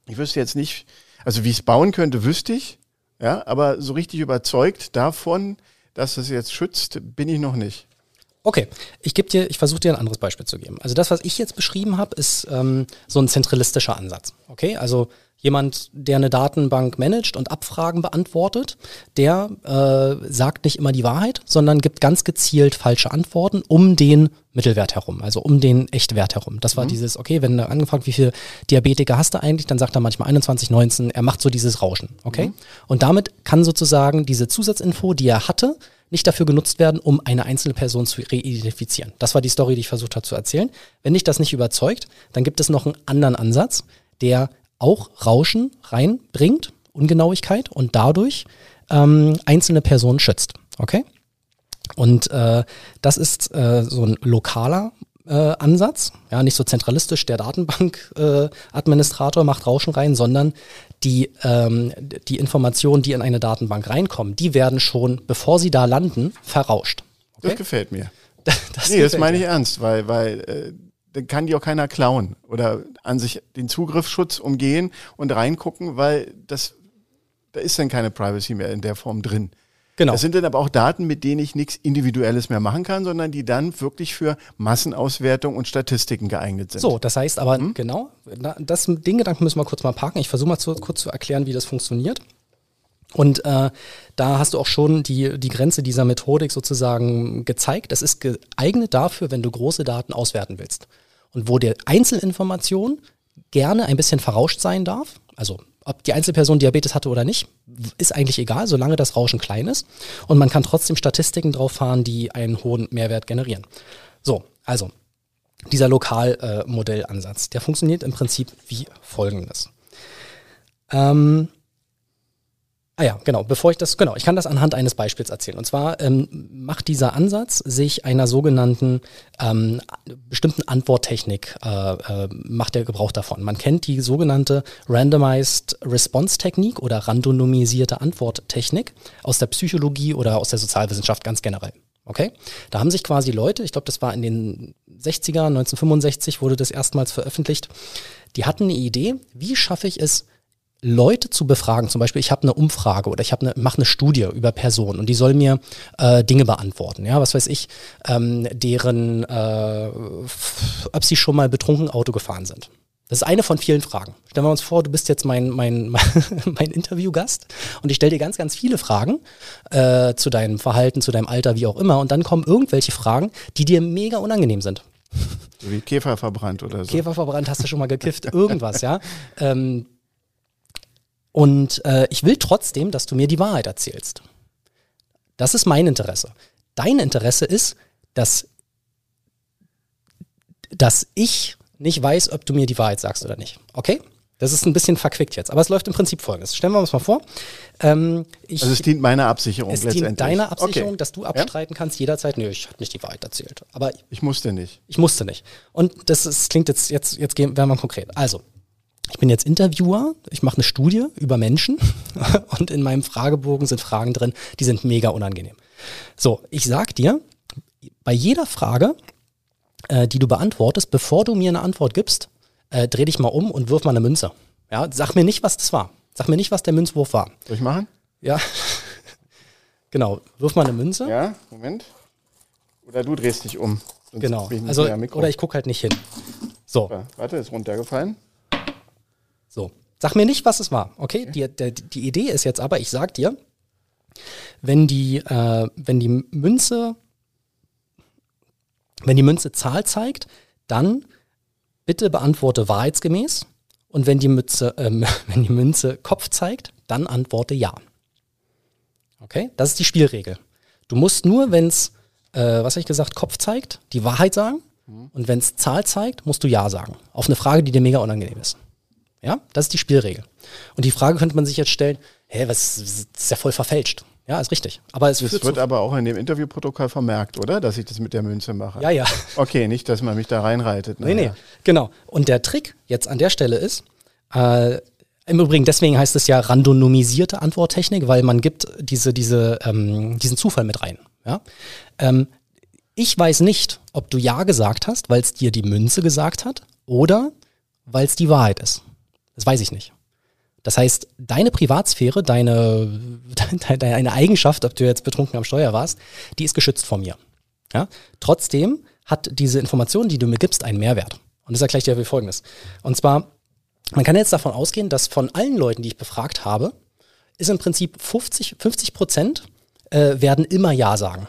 ich wüsste jetzt nicht, also wie ich es bauen könnte, wüsste ich, ja, aber so richtig überzeugt davon, dass es jetzt schützt, bin ich noch nicht. Okay, ich gebe dir, ich versuche dir ein anderes Beispiel zu geben. Also das, was ich jetzt beschrieben habe, ist ähm, so ein zentralistischer Ansatz. Okay, also jemand, der eine Datenbank managt und Abfragen beantwortet, der äh, sagt nicht immer die Wahrheit, sondern gibt ganz gezielt falsche Antworten um den Mittelwert herum, also um den Echtwert herum. Das war mhm. dieses, okay, wenn er angefragt, wie viele Diabetiker hast du eigentlich, dann sagt er manchmal 21, 19, er macht so dieses Rauschen, okay? Mhm. Und damit kann sozusagen diese Zusatzinfo, die er hatte, nicht dafür genutzt werden, um eine einzelne Person zu reidentifizieren. Das war die Story, die ich versucht habe zu erzählen. Wenn dich das nicht überzeugt, dann gibt es noch einen anderen Ansatz, der auch Rauschen reinbringt, Ungenauigkeit und dadurch ähm, einzelne Personen schützt. Okay? Und äh, das ist äh, so ein lokaler äh, Ansatz, ja, nicht so zentralistisch, der Datenbank-Administrator äh, macht Rauschen rein, sondern die, ähm, die Informationen, die in eine Datenbank reinkommen, die werden schon, bevor sie da landen, verrauscht. Okay? Das gefällt mir. das nee, das meine ich ernst, weil, weil äh, dann kann die auch keiner klauen oder an sich den Zugriffsschutz umgehen und reingucken, weil das, da ist dann keine Privacy mehr in der Form drin. Genau. Das sind dann aber auch Daten, mit denen ich nichts Individuelles mehr machen kann, sondern die dann wirklich für Massenauswertung und Statistiken geeignet sind. So, das heißt aber, hm? genau, das, den Gedanken müssen wir kurz mal parken. Ich versuche mal zu, kurz zu erklären, wie das funktioniert. Und äh, da hast du auch schon die, die Grenze dieser Methodik sozusagen gezeigt. Das ist geeignet dafür, wenn du große Daten auswerten willst und wo der Einzelinformation gerne ein bisschen verrauscht sein darf. Also ob die Einzelperson Diabetes hatte oder nicht, ist eigentlich egal, solange das Rauschen klein ist. Und man kann trotzdem Statistiken drauf fahren, die einen hohen Mehrwert generieren. So, also dieser Lokalmodellansatz, äh, der funktioniert im Prinzip wie folgendes. Ähm, Ah ja, genau. Bevor ich das, genau, ich kann das anhand eines Beispiels erzählen. Und zwar ähm, macht dieser Ansatz sich einer sogenannten ähm, bestimmten Antworttechnik, äh, äh, macht der Gebrauch davon. Man kennt die sogenannte Randomized Response Technik oder randomisierte Antworttechnik aus der Psychologie oder aus der Sozialwissenschaft ganz generell. Okay? Da haben sich quasi Leute, ich glaube, das war in den 60er, 1965 wurde das erstmals veröffentlicht, die hatten eine Idee, wie schaffe ich es, Leute zu befragen, zum Beispiel ich habe eine Umfrage oder ich habe eine, mache eine Studie über Personen und die soll mir äh, Dinge beantworten, ja, was weiß ich, ähm, deren, äh, ob sie schon mal betrunken Auto gefahren sind. Das ist eine von vielen Fragen. Stellen wir uns vor, du bist jetzt mein, mein, mein Interviewgast und ich stelle dir ganz, ganz viele Fragen äh, zu deinem Verhalten, zu deinem Alter, wie auch immer. Und dann kommen irgendwelche Fragen, die dir mega unangenehm sind. So wie Käfer verbrannt oder so. Käfer verbrannt, hast du schon mal gekifft, irgendwas, ja. Ähm, und äh, ich will trotzdem, dass du mir die Wahrheit erzählst. Das ist mein Interesse. Dein Interesse ist, dass, dass ich nicht weiß, ob du mir die Wahrheit sagst oder nicht. Okay? Das ist ein bisschen verquickt jetzt, aber es läuft im Prinzip folgendes. Stellen wir uns mal vor. Ähm, ich, also es dient meiner Absicherung es letztendlich. dient deiner Absicherung, okay. dass du abstreiten ja? kannst jederzeit, nö, ich habe nicht die Wahrheit erzählt. Aber ich musste nicht. Ich musste nicht. Und das ist, klingt jetzt, jetzt, jetzt gehen, werden wir konkret. Also, ich bin jetzt Interviewer, ich mache eine Studie über Menschen und in meinem Fragebogen sind Fragen drin, die sind mega unangenehm. So, ich sag dir, bei jeder Frage, äh, die du beantwortest, bevor du mir eine Antwort gibst, äh, dreh dich mal um und wirf mal eine Münze. Ja, sag mir nicht, was das war. Sag mir nicht, was der Münzwurf war. Soll ich machen? Ja. genau. Wirf mal eine Münze. Ja, Moment. Oder du drehst dich um. Genau. Also, oder ich gucke halt nicht hin. So. Warte, ist runtergefallen. Sag mir nicht, was es war. Okay? Die, die, die Idee ist jetzt aber, ich sag dir, wenn die, äh, wenn die Münze, wenn die Münze Zahl zeigt, dann bitte beantworte wahrheitsgemäß. Und wenn die, Mütze, ähm, wenn die Münze Kopf zeigt, dann antworte ja. Okay? Das ist die Spielregel. Du musst nur, wenn es, äh, was habe ich gesagt, Kopf zeigt, die Wahrheit sagen. Mhm. Und wenn es Zahl zeigt, musst du Ja sagen. Auf eine Frage, die dir mega unangenehm ist. Ja? Das ist die Spielregel. Und die Frage könnte man sich jetzt stellen, hä, was ist ja voll verfälscht. Ja, ist richtig. Aber es das wird aber auch in dem Interviewprotokoll vermerkt, oder? Dass ich das mit der Münze mache. Ja, ja. Okay, nicht, dass man mich da reinreitet. Nee, nee, genau. Und der Trick jetzt an der Stelle ist, äh, im Übrigen, deswegen heißt es ja randomisierte Antworttechnik, weil man gibt diese, diese, ähm, diesen Zufall mit rein. Ja? Ähm, ich weiß nicht, ob du Ja gesagt hast, weil es dir die Münze gesagt hat oder weil es die Wahrheit ist. Das weiß ich nicht. Das heißt, deine Privatsphäre, deine, deine Eigenschaft, ob du jetzt betrunken am Steuer warst, die ist geschützt vor mir. Ja? Trotzdem hat diese Information, die du mir gibst, einen Mehrwert. Und das erkläre ich dir wie folgendes. Und zwar, man kann jetzt davon ausgehen, dass von allen Leuten, die ich befragt habe, ist im Prinzip 50, 50 Prozent äh, werden immer Ja sagen.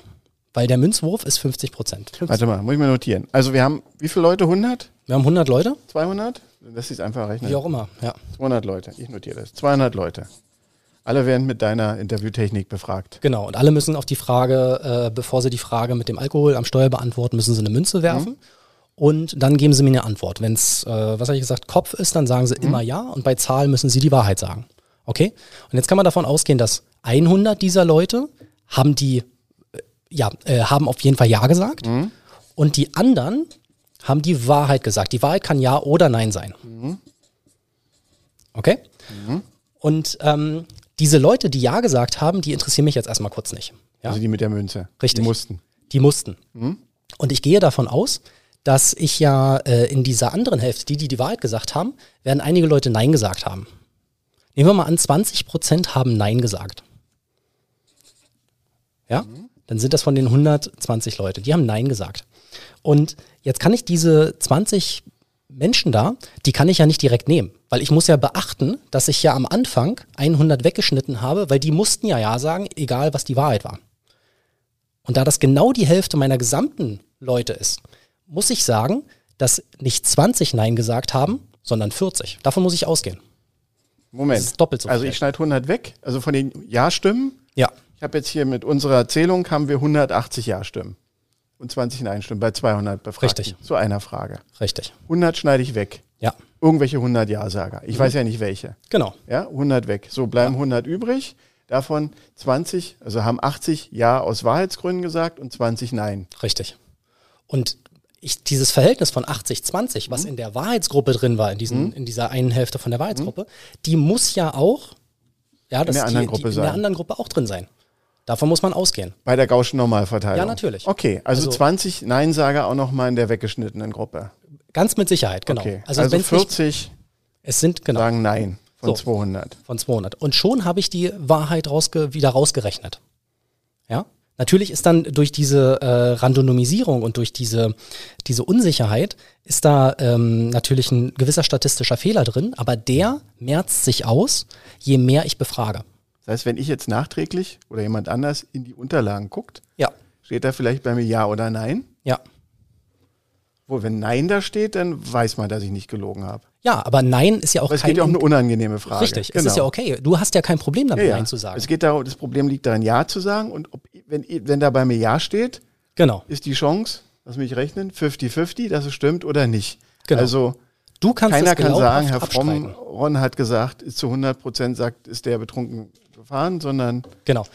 Weil der Münzwurf ist 50 Prozent. Warte mal, muss ich mal notieren. Also wir haben wie viele Leute? 100? Wir haben 100 Leute. 200? Lass es einfach rechnen. Wie auch immer, ja. 200 Leute, ich notiere das. 200 Leute. Alle werden mit deiner Interviewtechnik befragt. Genau, und alle müssen auf die Frage, äh, bevor sie die Frage mit dem Alkohol am Steuer beantworten, müssen sie eine Münze werfen. Mhm. Und dann geben sie mir eine Antwort. Wenn es, äh, was habe ich gesagt, Kopf ist, dann sagen sie mhm. immer ja. Und bei Zahl müssen sie die Wahrheit sagen. Okay? Und jetzt kann man davon ausgehen, dass 100 dieser Leute haben die, äh, ja, äh, haben auf jeden Fall ja gesagt. Mhm. Und die anderen haben die Wahrheit gesagt. Die Wahrheit kann Ja oder Nein sein. Mhm. Okay? Mhm. Und ähm, diese Leute, die Ja gesagt haben, die interessieren mich jetzt erstmal kurz nicht. Ja? Also die mit der Münze. Richtig. Die mussten. Die mussten. Mhm. Und ich gehe davon aus, dass ich ja äh, in dieser anderen Hälfte, die, die die Wahrheit gesagt haben, werden einige Leute Nein gesagt haben. Nehmen wir mal an, 20 Prozent haben Nein gesagt. Ja? Dann sind das von den 120 Leute, die haben Nein gesagt. Und jetzt kann ich diese 20 Menschen da, die kann ich ja nicht direkt nehmen, weil ich muss ja beachten, dass ich ja am Anfang 100 weggeschnitten habe, weil die mussten ja ja sagen, egal was die Wahrheit war. Und da das genau die Hälfte meiner gesamten Leute ist, muss ich sagen, dass nicht 20 Nein gesagt haben, sondern 40. Davon muss ich ausgehen. Moment. Das ist doppelt so. Also ich schneide 100 weg, also von den Ja-Stimmen. Ja. Ich habe jetzt hier mit unserer Zählung haben wir 180 Ja-Stimmen und 20 Nein-Stimmen bei 200 Befragten. Richtig. Zu einer Frage. Richtig. 100 schneide ich weg. Ja. Irgendwelche 100 Ja-Sager. Ich mhm. weiß ja nicht welche. Genau. Ja, 100 weg. So bleiben ja. 100 übrig. Davon 20, also haben 80 Ja aus Wahrheitsgründen gesagt und 20 Nein. Richtig. Und ich, dieses Verhältnis von 80-20, was mhm. in der Wahrheitsgruppe drin war, in, diesen, mhm. in dieser einen Hälfte von der Wahrheitsgruppe, mhm. die muss ja auch ja, in, der anderen die, Gruppe die, in der anderen Gruppe auch drin sein. Davon muss man ausgehen. Bei der Gaußschen Normalverteilung? Ja, natürlich. Okay, also, also 20 Neinsager auch nochmal in der weggeschnittenen Gruppe. Ganz mit Sicherheit, genau. Okay. Also, also 40 nicht, es sind, genau. sagen Nein von so, 200. Von 200. Und schon habe ich die Wahrheit rausge wieder rausgerechnet. Ja? Natürlich ist dann durch diese äh, Randomisierung und durch diese, diese Unsicherheit ist da ähm, natürlich ein gewisser statistischer Fehler drin, aber der merzt sich aus, je mehr ich befrage. Das heißt, wenn ich jetzt nachträglich oder jemand anders in die Unterlagen guckt, ja. steht da vielleicht bei mir Ja oder Nein? Ja. Wo, wenn Nein da steht, dann weiß man, dass ich nicht gelogen habe. Ja, aber Nein ist ja auch aber es kein... Es geht ja um eine unangenehme Frage. Richtig, genau. es ist ja okay. Du hast ja kein Problem damit, ja, ja. Nein zu sagen. Es geht darum, das Problem liegt darin, Ja zu sagen. Und ob, wenn, wenn da bei mir Ja steht, genau. ist die Chance, lass mich rechnen, 50-50, dass es stimmt oder nicht. Genau. Also du kannst keiner kann sagen, Herr Fromm, Ron hat gesagt, ist zu 100 Prozent sagt, ist der betrunken gefahren, sondern... Genau.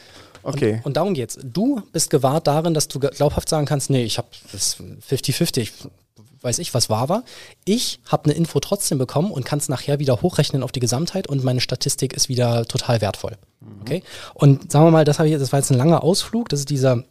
Okay. Und, und, darum geht's. Du bist gewahrt darin, dass du glaubhaft sagen kannst, nee, ich habe das 50-50, weiß ich, was wahr war. Ich habe eine Info trotzdem bekommen und kann es nachher wieder hochrechnen auf die Gesamtheit und meine Statistik ist wieder total wertvoll. Mhm. Okay? Und sagen wir mal, das, ich, das war jetzt ein langer Ausflug, das ist dieser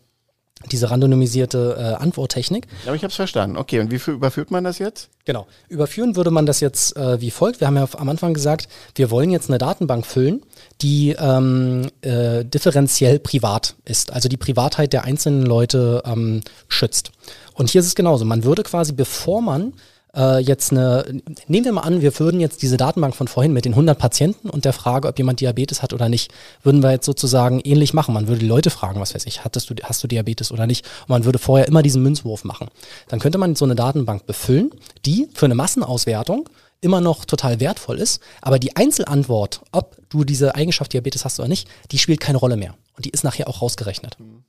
diese randomisierte äh, Antworttechnik. Aber ich habe es verstanden. Okay, und wie überführt man das jetzt? Genau. Überführen würde man das jetzt äh, wie folgt. Wir haben ja am Anfang gesagt, wir wollen jetzt eine Datenbank füllen, die ähm, äh, differenziell privat ist, also die Privatheit der einzelnen Leute ähm, schützt. Und hier ist es genauso. Man würde quasi, bevor man äh, jetzt eine, nehmen wir mal an, wir würden jetzt diese Datenbank von vorhin mit den 100 Patienten und der Frage, ob jemand Diabetes hat oder nicht, würden wir jetzt sozusagen ähnlich machen. Man würde die Leute fragen, was weiß ich, hattest du, hast du Diabetes oder nicht? Und man würde vorher immer diesen Münzwurf machen. Dann könnte man so eine Datenbank befüllen, die für eine Massenauswertung immer noch total wertvoll ist, aber die Einzelantwort, ob du diese Eigenschaft Diabetes hast oder nicht, die spielt keine Rolle mehr. Und die ist nachher auch rausgerechnet. Mhm.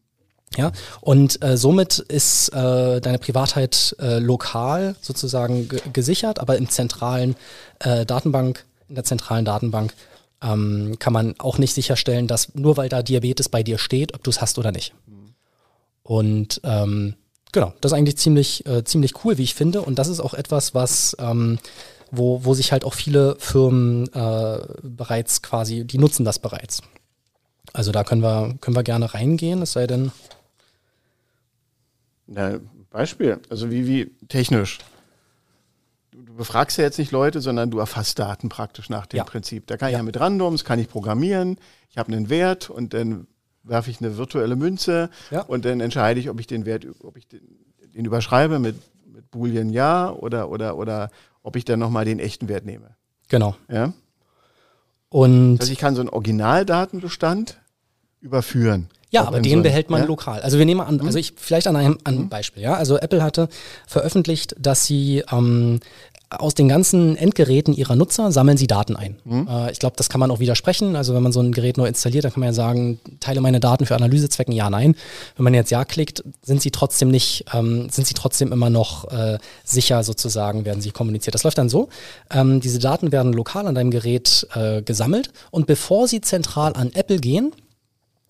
Ja, und äh, somit ist äh, deine Privatheit äh, lokal sozusagen gesichert, aber im zentralen äh, Datenbank, in der zentralen Datenbank ähm, kann man auch nicht sicherstellen, dass nur weil da Diabetes bei dir steht, ob du es hast oder nicht. Und ähm, genau, das ist eigentlich ziemlich, äh, ziemlich cool, wie ich finde. Und das ist auch etwas, was ähm, wo, wo sich halt auch viele Firmen äh, bereits quasi, die nutzen das bereits. Also da können wir, können wir gerne reingehen, es sei denn, na, Beispiel, also wie, wie technisch. Du, du, befragst ja jetzt nicht Leute, sondern du erfasst Daten praktisch nach dem ja. Prinzip. Da kann ich ja. ja mit Randoms, kann ich programmieren, ich habe einen Wert und dann werfe ich eine virtuelle Münze ja. und dann entscheide ich, ob ich den Wert, ob ich den, den überschreibe mit, mit Boolean ja oder, oder, oder ob ich dann nochmal den echten Wert nehme. Genau. Ja. Und also ich kann so einen Originaldatenbestand überführen. Ja, aber den behält man ja? lokal. Also wir nehmen an, also ich vielleicht an einem, an einem mhm. Beispiel, ja. Also Apple hatte veröffentlicht, dass sie ähm, aus den ganzen Endgeräten ihrer Nutzer sammeln sie Daten ein. Mhm. Äh, ich glaube, das kann man auch widersprechen. Also wenn man so ein Gerät neu installiert, dann kann man ja sagen, teile meine Daten für Analysezwecken, ja, nein. Wenn man jetzt ja klickt, sind sie trotzdem nicht, ähm, sind sie trotzdem immer noch äh, sicher sozusagen, werden sie kommuniziert. Das läuft dann so, ähm, diese Daten werden lokal an deinem Gerät äh, gesammelt und bevor sie zentral an Apple gehen,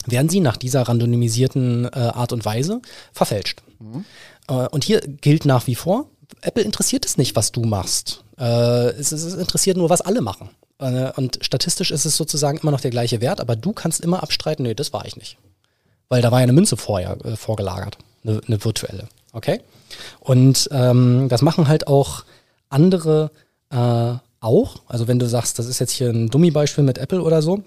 werden sie nach dieser randomisierten äh, Art und Weise verfälscht. Mhm. Äh, und hier gilt nach wie vor, Apple interessiert es nicht, was du machst. Äh, es, es, interessiert nur, was alle machen. Äh, und statistisch ist es sozusagen immer noch der gleiche Wert, aber du kannst immer abstreiten, nee, das war ich nicht. Weil da war ja eine Münze vorher äh, vorgelagert, eine, eine, virtuelle. Okay? Und ähm, das machen halt auch andere äh, auch. Also wenn du sagst, das ist jetzt hier ein Dummy-Beispiel mit Apple oder so,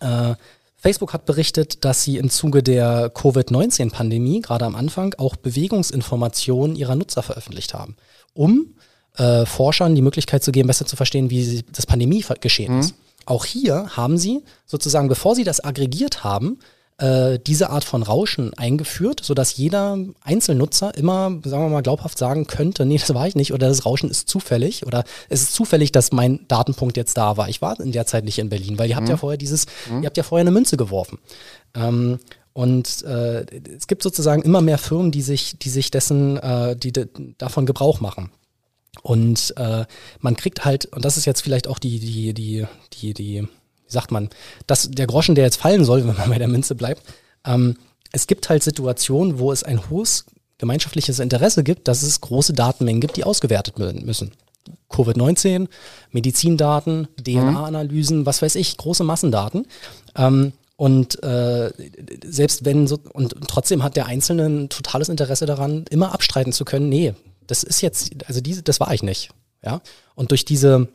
äh, Facebook hat berichtet, dass sie im Zuge der Covid-19-Pandemie, gerade am Anfang, auch Bewegungsinformationen ihrer Nutzer veröffentlicht haben, um äh, Forschern die Möglichkeit zu geben, besser zu verstehen, wie das Pandemie geschehen mhm. ist. Auch hier haben sie sozusagen, bevor sie das aggregiert haben, äh, diese Art von Rauschen eingeführt, sodass jeder Einzelnutzer immer, sagen wir mal, glaubhaft sagen könnte, nee, das war ich nicht oder das Rauschen ist zufällig oder es ist zufällig, dass mein Datenpunkt jetzt da war. Ich war in der Zeit nicht in Berlin, weil ihr habt mhm. ja vorher dieses, mhm. ihr habt ja vorher eine Münze geworfen. Ähm, und äh, es gibt sozusagen immer mehr Firmen, die sich, die sich dessen, äh, die de davon Gebrauch machen. Und äh, man kriegt halt, und das ist jetzt vielleicht auch die, die, die, die, die sagt man, das, der Groschen, der jetzt fallen soll, wenn man bei der Münze bleibt, ähm, es gibt halt Situationen, wo es ein hohes gemeinschaftliches Interesse gibt, dass es große Datenmengen gibt, die ausgewertet werden müssen. Covid-19, Medizindaten, DNA-Analysen, was weiß ich, große Massendaten. Ähm, und äh, selbst wenn so, und trotzdem hat der Einzelne ein totales Interesse daran, immer abstreiten zu können, nee, das ist jetzt, also diese, das war ich nicht. Ja. Und durch diese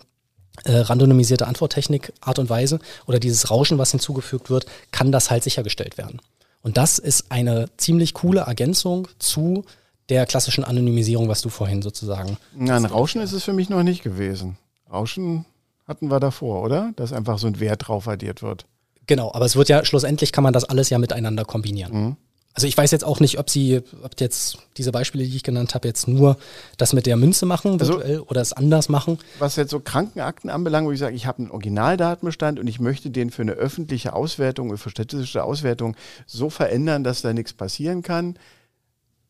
äh, randomisierte Antworttechnik, Art und Weise oder dieses Rauschen, was hinzugefügt wird, kann das halt sichergestellt werden. Und das ist eine ziemlich coole Ergänzung zu der klassischen Anonymisierung, was du vorhin sozusagen. Nein, Rauschen ist es für mich noch nicht gewesen. Rauschen hatten wir davor, oder? Dass einfach so ein Wert drauf addiert wird. Genau, aber es wird ja schlussendlich kann man das alles ja miteinander kombinieren. Mhm. Also ich weiß jetzt auch nicht, ob sie, ob jetzt diese Beispiele, die ich genannt habe, jetzt nur das mit der Münze machen also virtuell also, oder es anders machen. Was jetzt so Krankenakten anbelangt, wo ich sage, ich habe einen Originaldatenbestand und ich möchte den für eine öffentliche Auswertung, für statistische Auswertung so verändern, dass da nichts passieren kann.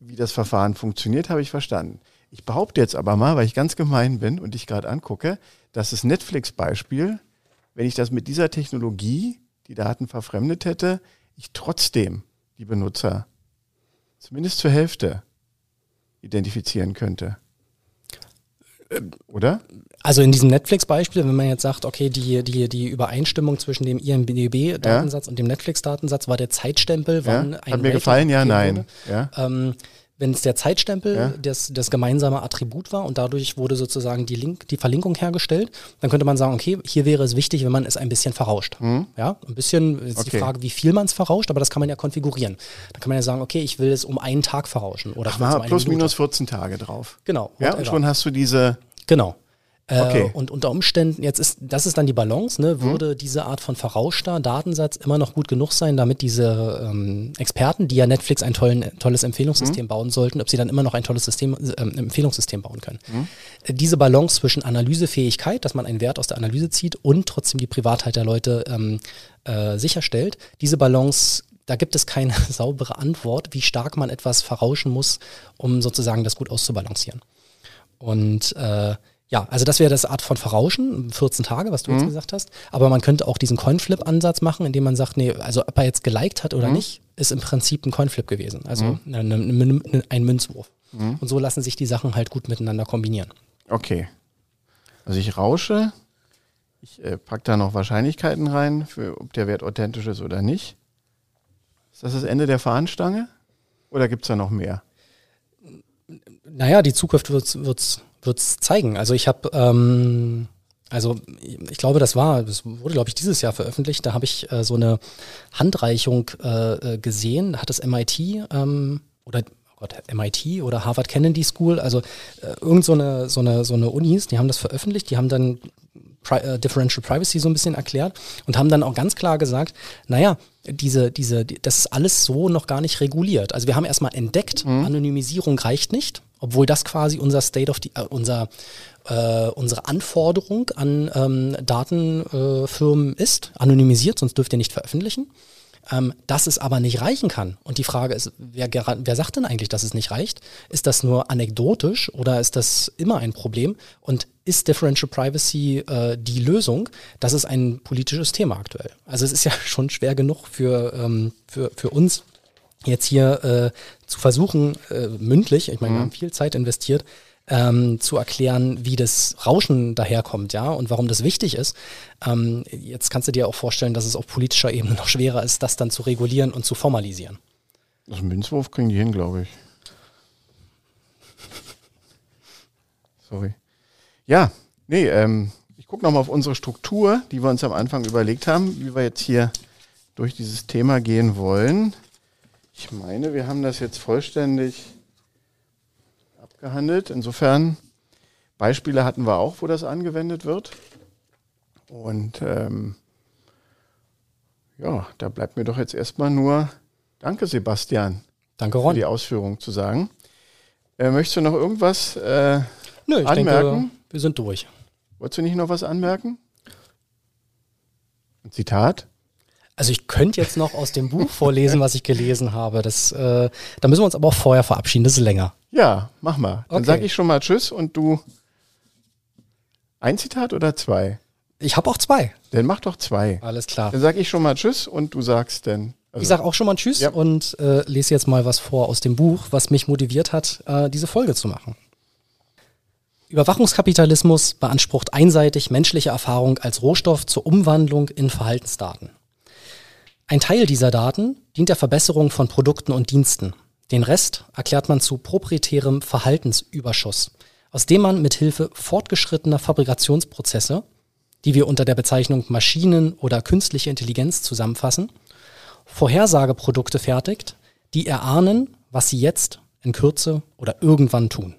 Wie das Verfahren funktioniert, habe ich verstanden. Ich behaupte jetzt aber mal, weil ich ganz gemein bin und dich gerade angucke, dass das Netflix-Beispiel, wenn ich das mit dieser Technologie, die Daten verfremdet hätte, ich trotzdem die Benutzer zumindest zur Hälfte identifizieren könnte. Oder? Also in diesem Netflix-Beispiel, wenn man jetzt sagt, okay, die, die, die Übereinstimmung zwischen dem IMDB-Datensatz ja. und dem Netflix-Datensatz war der Zeitstempel, wann ja. ein Hat mir gefallen, ja, nein. Ja. Ähm, wenn es der Zeitstempel ja. das, das gemeinsame Attribut war und dadurch wurde sozusagen die, Link, die Verlinkung hergestellt, dann könnte man sagen, okay, hier wäre es wichtig, wenn man es ein bisschen verrauscht. Mhm. Ja, ein bisschen ist okay. die Frage, wie viel man es verrauscht, aber das kann man ja konfigurieren. Dann kann man ja sagen, okay, ich will es um einen Tag verrauschen. Oder Ach, um plus minus 14 Tage drauf. Genau. Ja, und schon hast du diese Genau. Äh, okay. und unter Umständen, jetzt ist, das ist dann die Balance, ne, mhm. würde mhm. diese Art von verrauschter Datensatz immer noch gut genug sein, damit diese ähm, Experten, die ja Netflix ein tollen, tolles Empfehlungssystem mhm. bauen sollten, ob sie dann immer noch ein tolles System, äh, Empfehlungssystem bauen können. Mhm. Äh, diese Balance zwischen Analysefähigkeit, dass man einen Wert aus der Analyse zieht und trotzdem die Privatheit der Leute ähm, äh, sicherstellt, diese Balance da gibt es keine saubere Antwort, wie stark man etwas verrauschen muss, um sozusagen das gut auszubalancieren. Und äh, ja, also das wäre das Art von Verrauschen, 14 Tage, was du mhm. jetzt gesagt hast. Aber man könnte auch diesen Coinflip-Ansatz machen, indem man sagt, nee, also ob er jetzt geliked hat oder mhm. nicht, ist im Prinzip ein Coinflip gewesen. Also mhm. eine, eine, ein Münzwurf. Mhm. Und so lassen sich die Sachen halt gut miteinander kombinieren. Okay. Also ich rausche, ich äh, packe da noch Wahrscheinlichkeiten rein, für ob der Wert authentisch ist oder nicht. Ist das das Ende der Fahnenstange? Oder gibt es da noch mehr? Naja, die Zukunft wird es zeigen. Also ich habe, ähm, also ich glaube, das war, das wurde, glaube ich, dieses Jahr veröffentlicht. Da habe ich äh, so eine Handreichung äh, äh gesehen. Da hat das MIT ähm, oder oh Gott, MIT oder Harvard Kennedy School, also äh, irgend so eine, so, eine, so eine Unis, die haben das veröffentlicht, die haben dann Pri äh, Differential Privacy so ein bisschen erklärt und haben dann auch ganz klar gesagt, naja, diese, diese, das ist alles so noch gar nicht reguliert. Also wir haben erstmal entdeckt, mhm. Anonymisierung reicht nicht, obwohl das quasi unser State of the, äh, unser, äh, unsere Anforderung an ähm, Datenfirmen äh, ist, anonymisiert, sonst dürft ihr nicht veröffentlichen. Ähm, dass es aber nicht reichen kann. Und die Frage ist, wer, wer sagt denn eigentlich, dass es nicht reicht? Ist das nur anekdotisch oder ist das immer ein Problem? Und ist Differential Privacy äh, die Lösung? Das ist ein politisches Thema aktuell. Also es ist ja schon schwer genug für, ähm, für, für uns jetzt hier äh, zu versuchen, äh, mündlich, ich meine, mhm. wir haben viel Zeit investiert, ähm, zu erklären, wie das Rauschen daherkommt, ja, und warum das wichtig ist. Ähm, jetzt kannst du dir auch vorstellen, dass es auf politischer Ebene noch schwerer ist, das dann zu regulieren und zu formalisieren. Das Münzwurf kriegen die hin, glaube ich. Sorry. Ja, nee, ähm, ich gucke nochmal auf unsere Struktur, die wir uns am Anfang überlegt haben, wie wir jetzt hier durch dieses Thema gehen wollen. Ich meine, wir haben das jetzt vollständig abgehandelt. Insofern, Beispiele hatten wir auch, wo das angewendet wird. Und ähm, ja, da bleibt mir doch jetzt erstmal nur Danke, Sebastian. Danke, Ron. Für die Ausführung zu sagen. Äh, möchtest du noch irgendwas äh, Nö, ich anmerken? Denke, wir sind durch. Wolltest du nicht noch was anmerken? Ein Zitat? Also ich könnte jetzt noch aus dem Buch vorlesen, was ich gelesen habe. Das, äh, da müssen wir uns aber auch vorher verabschieden. Das ist länger. Ja, mach mal. Dann okay. sage ich schon mal Tschüss und du ein Zitat oder zwei? Ich habe auch zwei. Dann mach doch zwei. Alles klar. Dann sage ich schon mal Tschüss und du sagst dann. Also ich sage auch schon mal Tschüss ja. und äh, lese jetzt mal was vor aus dem Buch, was mich motiviert hat, äh, diese Folge zu machen. Überwachungskapitalismus beansprucht einseitig menschliche Erfahrung als Rohstoff zur Umwandlung in Verhaltensdaten. Ein Teil dieser Daten dient der Verbesserung von Produkten und Diensten. Den Rest erklärt man zu proprietärem Verhaltensüberschuss, aus dem man mithilfe fortgeschrittener Fabrikationsprozesse, die wir unter der Bezeichnung Maschinen oder künstliche Intelligenz zusammenfassen, Vorhersageprodukte fertigt, die erahnen, was sie jetzt in Kürze oder irgendwann tun.